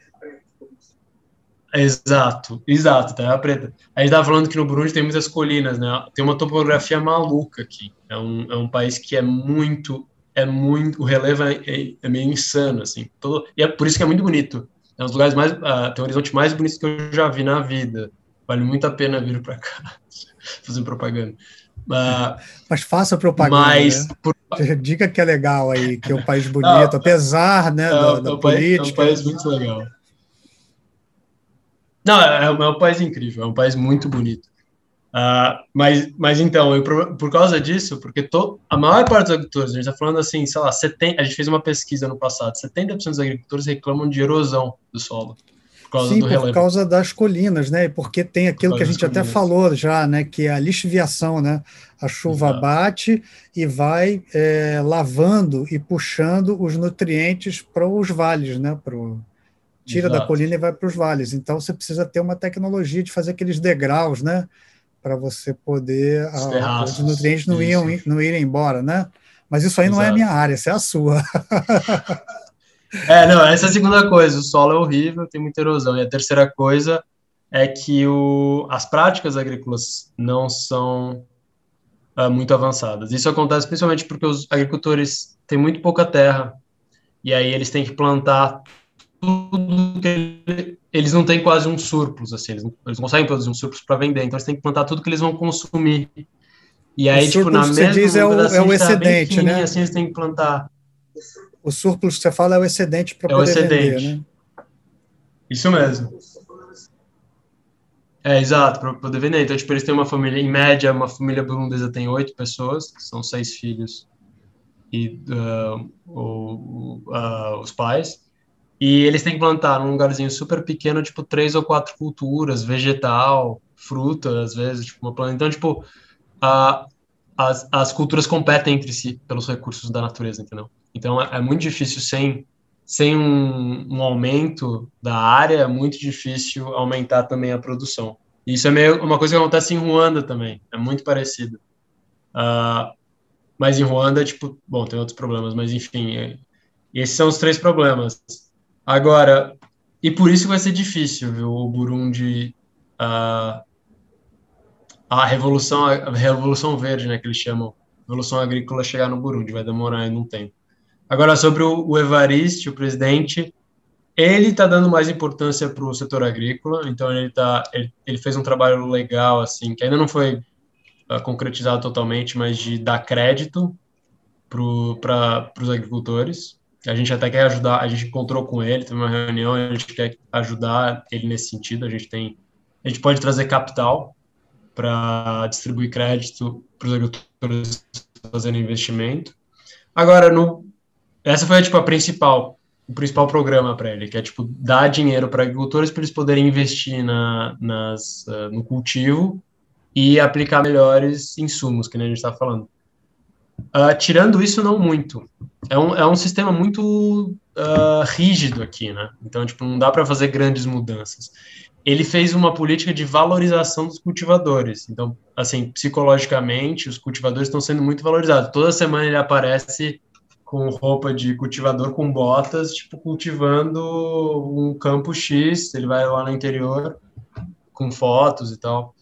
Exato, exato, terra preta. A gente estava falando que no Burundi tem muitas colinas, né? Tem uma topografia maluca aqui. É um, é um país que é muito é muito, o relevo é, é, é, meio insano, assim. Todo, e é por isso que é muito bonito. É um dos lugares mais, uh, tem um horizonte mais bonito que eu já vi na vida. Vale muito a pena vir para cá <laughs> fazer propaganda. Uh, <laughs> mas faça propaganda. Mas, né? por... <laughs> Diga que é legal aí, que é um país bonito, apesar né, é, da, da é um política. é um país muito legal. Não, é, é um país incrível, é um país muito bonito. Uh, mas, mas então, eu, por causa disso, porque to, a maior parte dos agricultores, a gente está falando assim, sei lá, 70, a gente fez uma pesquisa no passado, 70% dos agricultores reclamam de erosão do solo. Por causa Sim, do por causa das colinas, né? Porque tem aquilo que a gente até falou já, né? Que é a lixiviação, né? A chuva Exato. bate e vai é, lavando e puxando os nutrientes para os vales, né? Pro, tira Exato. da colina e vai para os vales. Então você precisa ter uma tecnologia de fazer aqueles degraus, né? para você poder a, os nutrientes não, iam, não irem embora, né? Mas isso aí Exato. não é a minha área, essa é a sua. <laughs> é, não, essa é a segunda coisa. O solo é horrível, tem muita erosão. E a terceira coisa é que o, as práticas agrícolas não são uh, muito avançadas. Isso acontece principalmente porque os agricultores têm muito pouca terra e aí eles têm que plantar tudo que eles não têm quase um surplus, assim, eles não, eles não conseguem produzir um surplus para vender, então eles têm que plantar tudo que eles vão consumir. E aí, o tipo, na mesma diz é o, é o excedente, né? Assim, eles têm que plantar. O surplus que você fala é o excedente para é poder vender, né? Isso mesmo. É, exato, para poder vender. Então, tipo, eles têm uma família, em média, uma família burundesa tem oito pessoas, que são seis filhos e uh, o, uh, os pais. E eles têm que plantar num lugarzinho super pequeno, tipo, três ou quatro culturas, vegetal, fruta, às vezes, tipo, uma planta. Então, tipo, a, as, as culturas competem entre si pelos recursos da natureza, entendeu? Então, é, é muito difícil sem, sem um, um, aumento da área, é muito difícil aumentar também a produção. Isso é meio uma coisa que acontece em Ruanda também, é muito parecido. Uh, mas em Ruanda, tipo, bom, tem outros problemas, mas enfim, é, esses são os três problemas Agora, e por isso vai ser difícil, viu, o Burundi, a, a revolução, a revolução verde, né, que eles chamam, revolução agrícola chegar no Burundi, vai demorar ainda um tempo. Agora, sobre o, o Evariste, o presidente, ele está dando mais importância para o setor agrícola, então ele, tá, ele, ele, fez um trabalho legal, assim, que ainda não foi uh, concretizado totalmente, mas de dar crédito para os agricultores. A gente até quer ajudar, a gente encontrou com ele, teve uma reunião, a gente quer ajudar ele nesse sentido. A gente tem, a gente pode trazer capital para distribuir crédito para os agricultores fazerem investimento. Agora, no, essa foi tipo a principal, o principal programa para ele, que é tipo dar dinheiro para agricultores para eles poderem investir na, nas, uh, no cultivo e aplicar melhores insumos, que nem a gente está falando. Uh, tirando isso, não muito. É um, é um sistema muito uh, rígido aqui, né? Então, tipo, não dá para fazer grandes mudanças. Ele fez uma política de valorização dos cultivadores. Então, assim, psicologicamente, os cultivadores estão sendo muito valorizados. Toda semana ele aparece com roupa de cultivador com botas, tipo, cultivando um campo X. Ele vai lá no interior com fotos e tal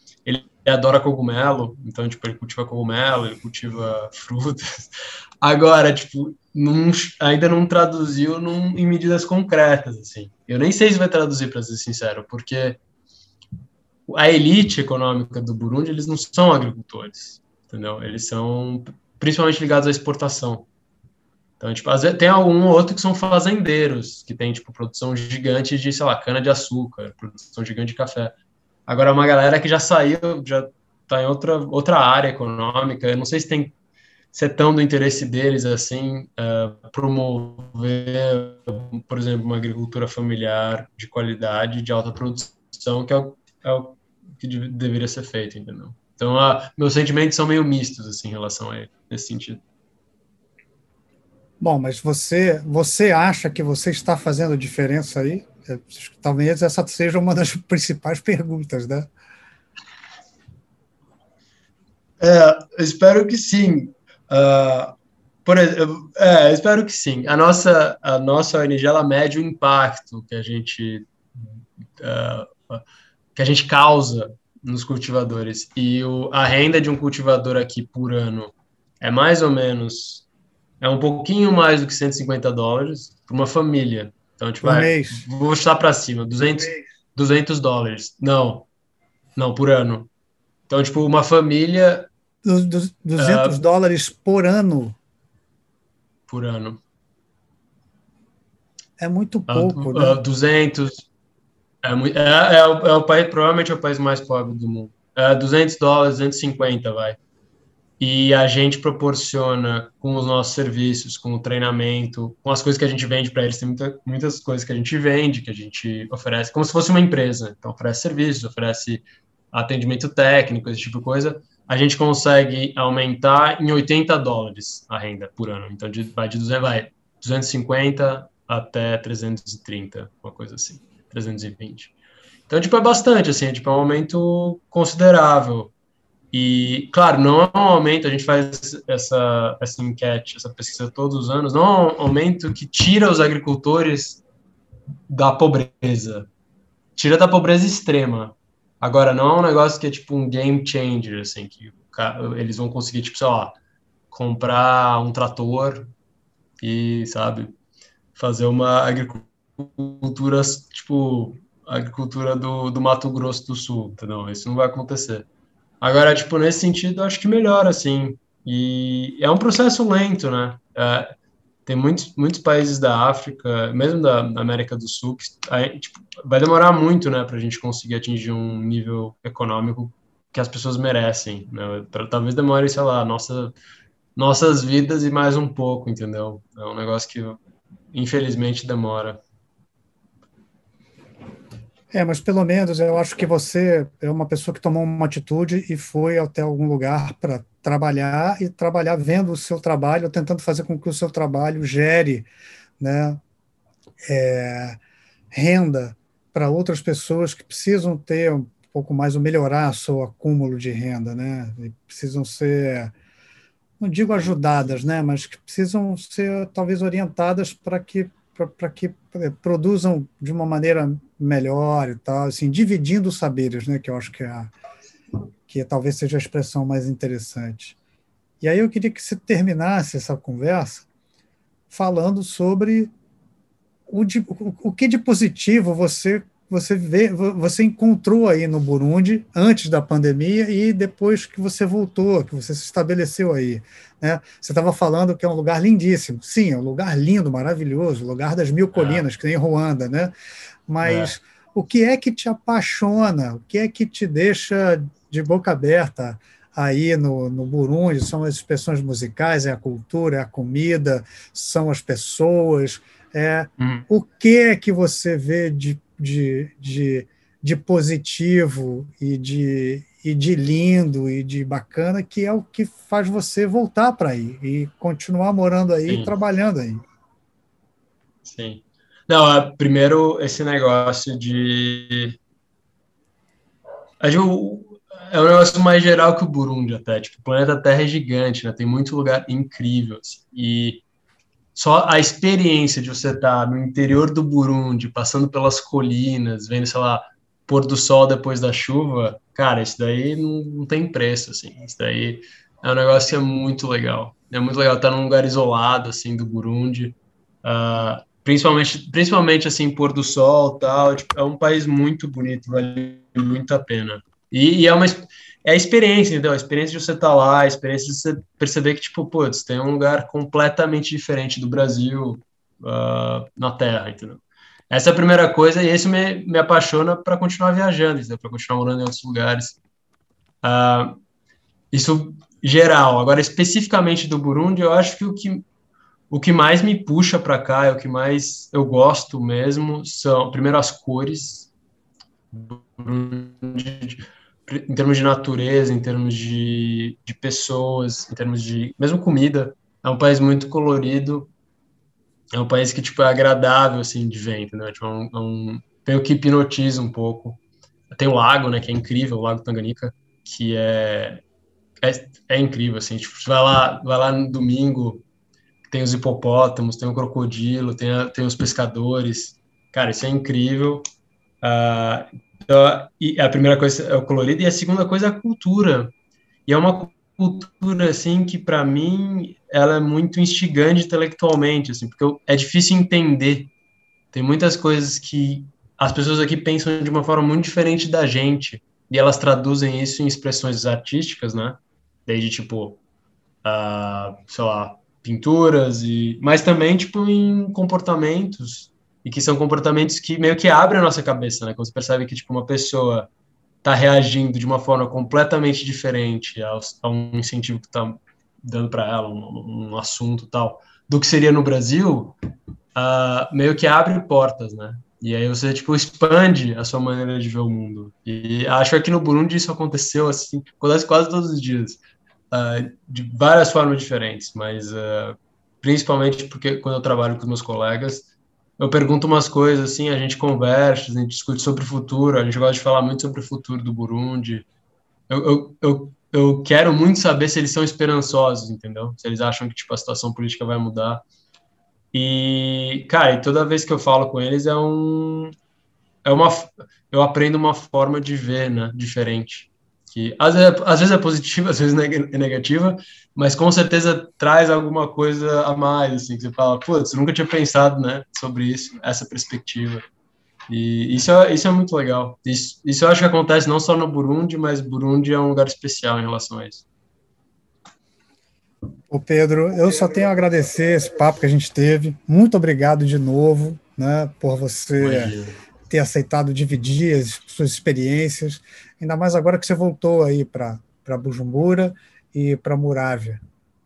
ele adora cogumelo, então, tipo, ele cultiva cogumelo, ele cultiva <laughs> frutas. Agora, tipo, não, ainda não traduziu num, em medidas concretas, assim. Eu nem sei se vai traduzir, para ser sincero, porque a elite econômica do Burundi, eles não são agricultores, entendeu? Eles são principalmente ligados à exportação. Então, tipo, às vezes, tem algum outro que são fazendeiros, que tem, tipo, produção gigante de, sei lá, cana-de-açúcar, produção gigante de café. Agora, uma galera que já saiu, já está em outra, outra área econômica, eu não sei se tem se é tão do interesse deles, assim, uh, promover, por exemplo, uma agricultura familiar de qualidade, de alta produção, que é o, é o que deveria ser feito, entendeu? Então, uh, meus sentimentos são meio mistos, assim, em relação a ele, nesse sentido. Bom, mas você, você acha que você está fazendo diferença aí? Talvez essa seja uma das <laughs> principais perguntas, né? É, espero que sim. Uh, por, é, espero que sim. A nossa, a nossa ONG ela mede o impacto que a gente uh, que a gente causa nos cultivadores e o, a renda de um cultivador aqui por ano é mais ou menos é um pouquinho mais do que 150 dólares para uma família. Então, tipo, por vai, mês. vou chutar para cima, 200, 200 dólares. Não, não, por ano. Então, tipo, uma família... Du, du, 200 uh, dólares por ano? Por ano. É muito pouco, uh, né? 200... É, é, é, o, é o país, provavelmente é o país mais pobre do mundo. É 200 dólares, 250, vai e a gente proporciona com os nossos serviços, com o treinamento, com as coisas que a gente vende para eles, tem muita, muitas coisas que a gente vende, que a gente oferece, como se fosse uma empresa. Então, oferece serviços, oferece atendimento técnico, esse tipo de coisa. A gente consegue aumentar em 80 dólares a renda por ano. Então, de, vai de 200, vai 250 até 330, uma coisa assim, 320. Então, tipo, é bastante, assim, é, tipo, é um aumento considerável e, claro, não é um aumento, a gente faz essa, essa enquete, essa pesquisa todos os anos, não é um aumento que tira os agricultores da pobreza. Tira da pobreza extrema. Agora, não é um negócio que é tipo um game changer, assim, que eles vão conseguir, tipo, sei lá, comprar um trator e, sabe, fazer uma agricultura, tipo, agricultura do, do Mato Grosso do Sul, entendeu? Isso não vai acontecer. Agora, tipo, nesse sentido, acho que melhora, assim. E é um processo lento, né? É, tem muitos, muitos países da África, mesmo da América do Sul, que tipo, vai demorar muito, né, para a gente conseguir atingir um nível econômico que as pessoas merecem, né? Talvez demore, sei lá, nossa, nossas vidas e mais um pouco, entendeu? É um negócio que, infelizmente, demora. É, mas pelo menos eu acho que você é uma pessoa que tomou uma atitude e foi até algum lugar para trabalhar e trabalhar vendo o seu trabalho, tentando fazer com que o seu trabalho gere né, é, renda para outras pessoas que precisam ter um pouco mais, ou melhorar seu acúmulo de renda, né? E precisam ser, não digo ajudadas, né, mas que precisam ser talvez orientadas para que para que é, produzam de uma maneira melhor e tal, assim, dividindo os saberes, né, que eu acho que, é a, que talvez seja a expressão mais interessante. E aí eu queria que você terminasse essa conversa falando sobre o, de, o, que de positivo você você vê, você encontrou aí no Burundi antes da pandemia e depois que você voltou, que você se estabeleceu aí, né? Você estava falando que é um lugar lindíssimo. Sim, é um lugar lindo, maravilhoso, lugar das mil colinas, é. que nem Ruanda, né? Mas é. o que é que te apaixona? O que é que te deixa de boca aberta aí no, no Burundi? São as expressões musicais, é a cultura, é a comida, são as pessoas. É, uhum. O que é que você vê de de, de, de positivo e de, e de lindo e de bacana, que é o que faz você voltar para aí e continuar morando aí Sim. e trabalhando aí. Sim. Não, é, primeiro esse negócio de. É um negócio mais geral que o Burundi até. Tipo, o planeta Terra é gigante, né? Tem muito lugar incrível. Assim, e só a experiência de você estar no interior do Burundi, passando pelas colinas, vendo, sei lá, pôr do sol depois da chuva, cara, isso daí não, não tem preço, assim. Isso daí é um negócio que é muito legal. É muito legal estar num lugar isolado, assim, do Burundi. Uh, principalmente, principalmente, assim, pôr do sol tal. Tipo, é um país muito bonito, vale muito a pena. E, e, é uma, é a experiência, entendeu? A experiência de você estar tá lá, a experiência de você perceber que, tipo, putz, tem um lugar completamente diferente do Brasil uh, na Terra, entendeu? Essa é a primeira coisa, e isso me, me apaixona para continuar viajando, para continuar morando em outros lugares. Uh, isso geral. Agora, especificamente do Burundi, eu acho que o que, o que mais me puxa para cá, é o que mais eu gosto mesmo, são, primeiro, as cores. Em termos de natureza, em termos de, de pessoas, em termos de mesmo comida, é um país muito colorido, é um país que tipo é agradável assim de ver, entendeu? Tipo, é um, é um que hipnotiza um pouco. Tem o lago, né, que é incrível, o Lago Tanganica, que é é, é incrível assim, tipo, você vai lá, vai lá no domingo, tem os hipopótamos, tem o crocodilo, tem, a, tem os pescadores, cara, isso é incrível. Uh, então, e a primeira coisa é o colorido e a segunda coisa é a cultura. E é uma cultura assim que para mim ela é muito instigante intelectualmente, assim, porque é difícil entender. Tem muitas coisas que as pessoas aqui pensam de uma forma muito diferente da gente e elas traduzem isso em expressões artísticas, né? Desde tipo, uh, sei lá, pinturas e, mas também tipo em comportamentos e que são comportamentos que meio que abrem a nossa cabeça, né? Quando você percebe que tipo uma pessoa está reagindo de uma forma completamente diferente a um incentivo que está dando para ela, um, um, assunto tal, do que seria no Brasil, uh, meio que abre portas, né? E aí você tipo expande a sua maneira de ver o mundo. E acho que no Burundi isso aconteceu assim, acontece quase todos os dias, uh, de várias formas diferentes, mas uh, principalmente porque quando eu trabalho com meus colegas eu pergunto umas coisas assim, a gente conversa, a gente discute sobre o futuro, a gente gosta de falar muito sobre o futuro do Burundi. Eu, eu, eu, eu quero muito saber se eles são esperançosos, entendeu? Se eles acham que tipo a situação política vai mudar. E, cara, e toda vez que eu falo com eles é um é uma eu aprendo uma forma de ver, né, diferente que às vezes, é, às vezes é positiva, às vezes é negativa, mas com certeza traz alguma coisa a mais, assim, que você fala, putz, nunca tinha pensado, né, sobre isso, essa perspectiva. E isso é, isso é muito legal. Isso, isso eu acho que acontece não só no Burundi, mas Burundi é um lugar especial em relação a isso. O Pedro, eu só tenho a agradecer esse papo que a gente teve. Muito obrigado de novo, né, por você ter aceitado dividir as suas experiências ainda mais agora que você voltou aí para Bujumbura e para Murávia,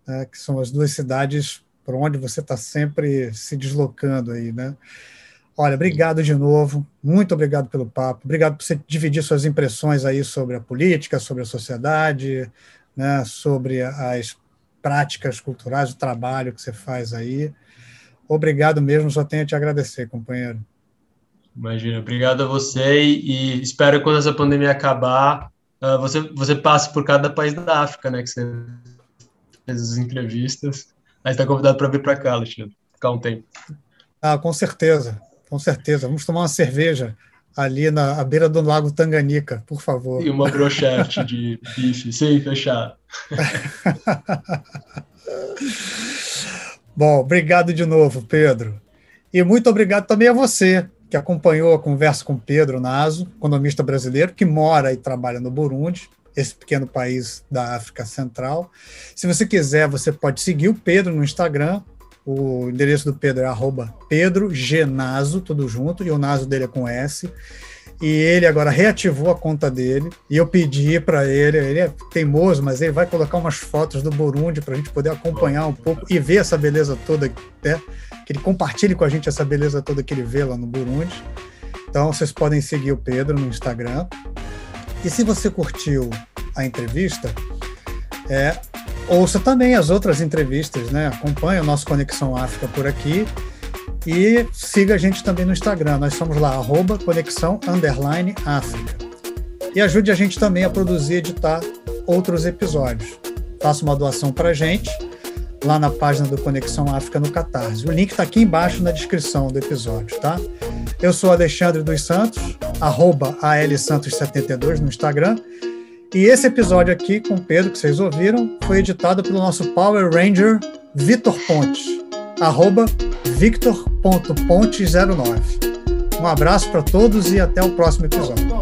né, que são as duas cidades por onde você está sempre se deslocando aí, né? Olha, obrigado de novo, muito obrigado pelo papo, obrigado por você dividir suas impressões aí sobre a política, sobre a sociedade, né, sobre as práticas culturais, o trabalho que você faz aí. Obrigado mesmo, só tenho a te agradecer, companheiro. Imagina, obrigado a você e, e espero que quando essa pandemia acabar, uh, você, você passe por cada país da África, né, que você fez as entrevistas. Aí está convidado para vir para cá, Alexandre, ficar um tempo. Ah, com certeza, com certeza. Vamos tomar uma cerveja ali na à beira do Lago Tanganica, por favor. E uma brochete de bife, sim, fechado. <laughs> Bom, obrigado de novo, Pedro. E muito obrigado também a você que acompanhou a conversa com Pedro Naso, economista brasileiro, que mora e trabalha no Burundi, esse pequeno país da África Central. Se você quiser, você pode seguir o Pedro no Instagram. O endereço do Pedro é arroba Pedro Genaso, tudo junto, e o Naso dele é com S. E ele agora reativou a conta dele. E eu pedi para ele, ele é teimoso, mas ele vai colocar umas fotos do Burundi para a gente poder acompanhar um pouco e ver essa beleza toda, né? Que ele compartilhe com a gente essa beleza toda que ele vê lá no Burundi. Então vocês podem seguir o Pedro no Instagram. E se você curtiu a entrevista, é, ouça também as outras entrevistas, né? Acompanhe o nosso Conexão África por aqui e siga a gente também no Instagram. Nós somos lá, arroba Conexão Underline África. E ajude a gente também a produzir e editar outros episódios. Faça uma doação para a gente lá na página do Conexão África no Catarse. O link está aqui embaixo na descrição do episódio, tá? Eu sou Alexandre dos Santos, arroba ALSantos72 no Instagram. E esse episódio aqui com o Pedro, que vocês ouviram, foi editado pelo nosso Power Ranger Vitor Pontes, arroba victor.ponte09. Um abraço para todos e até o próximo episódio.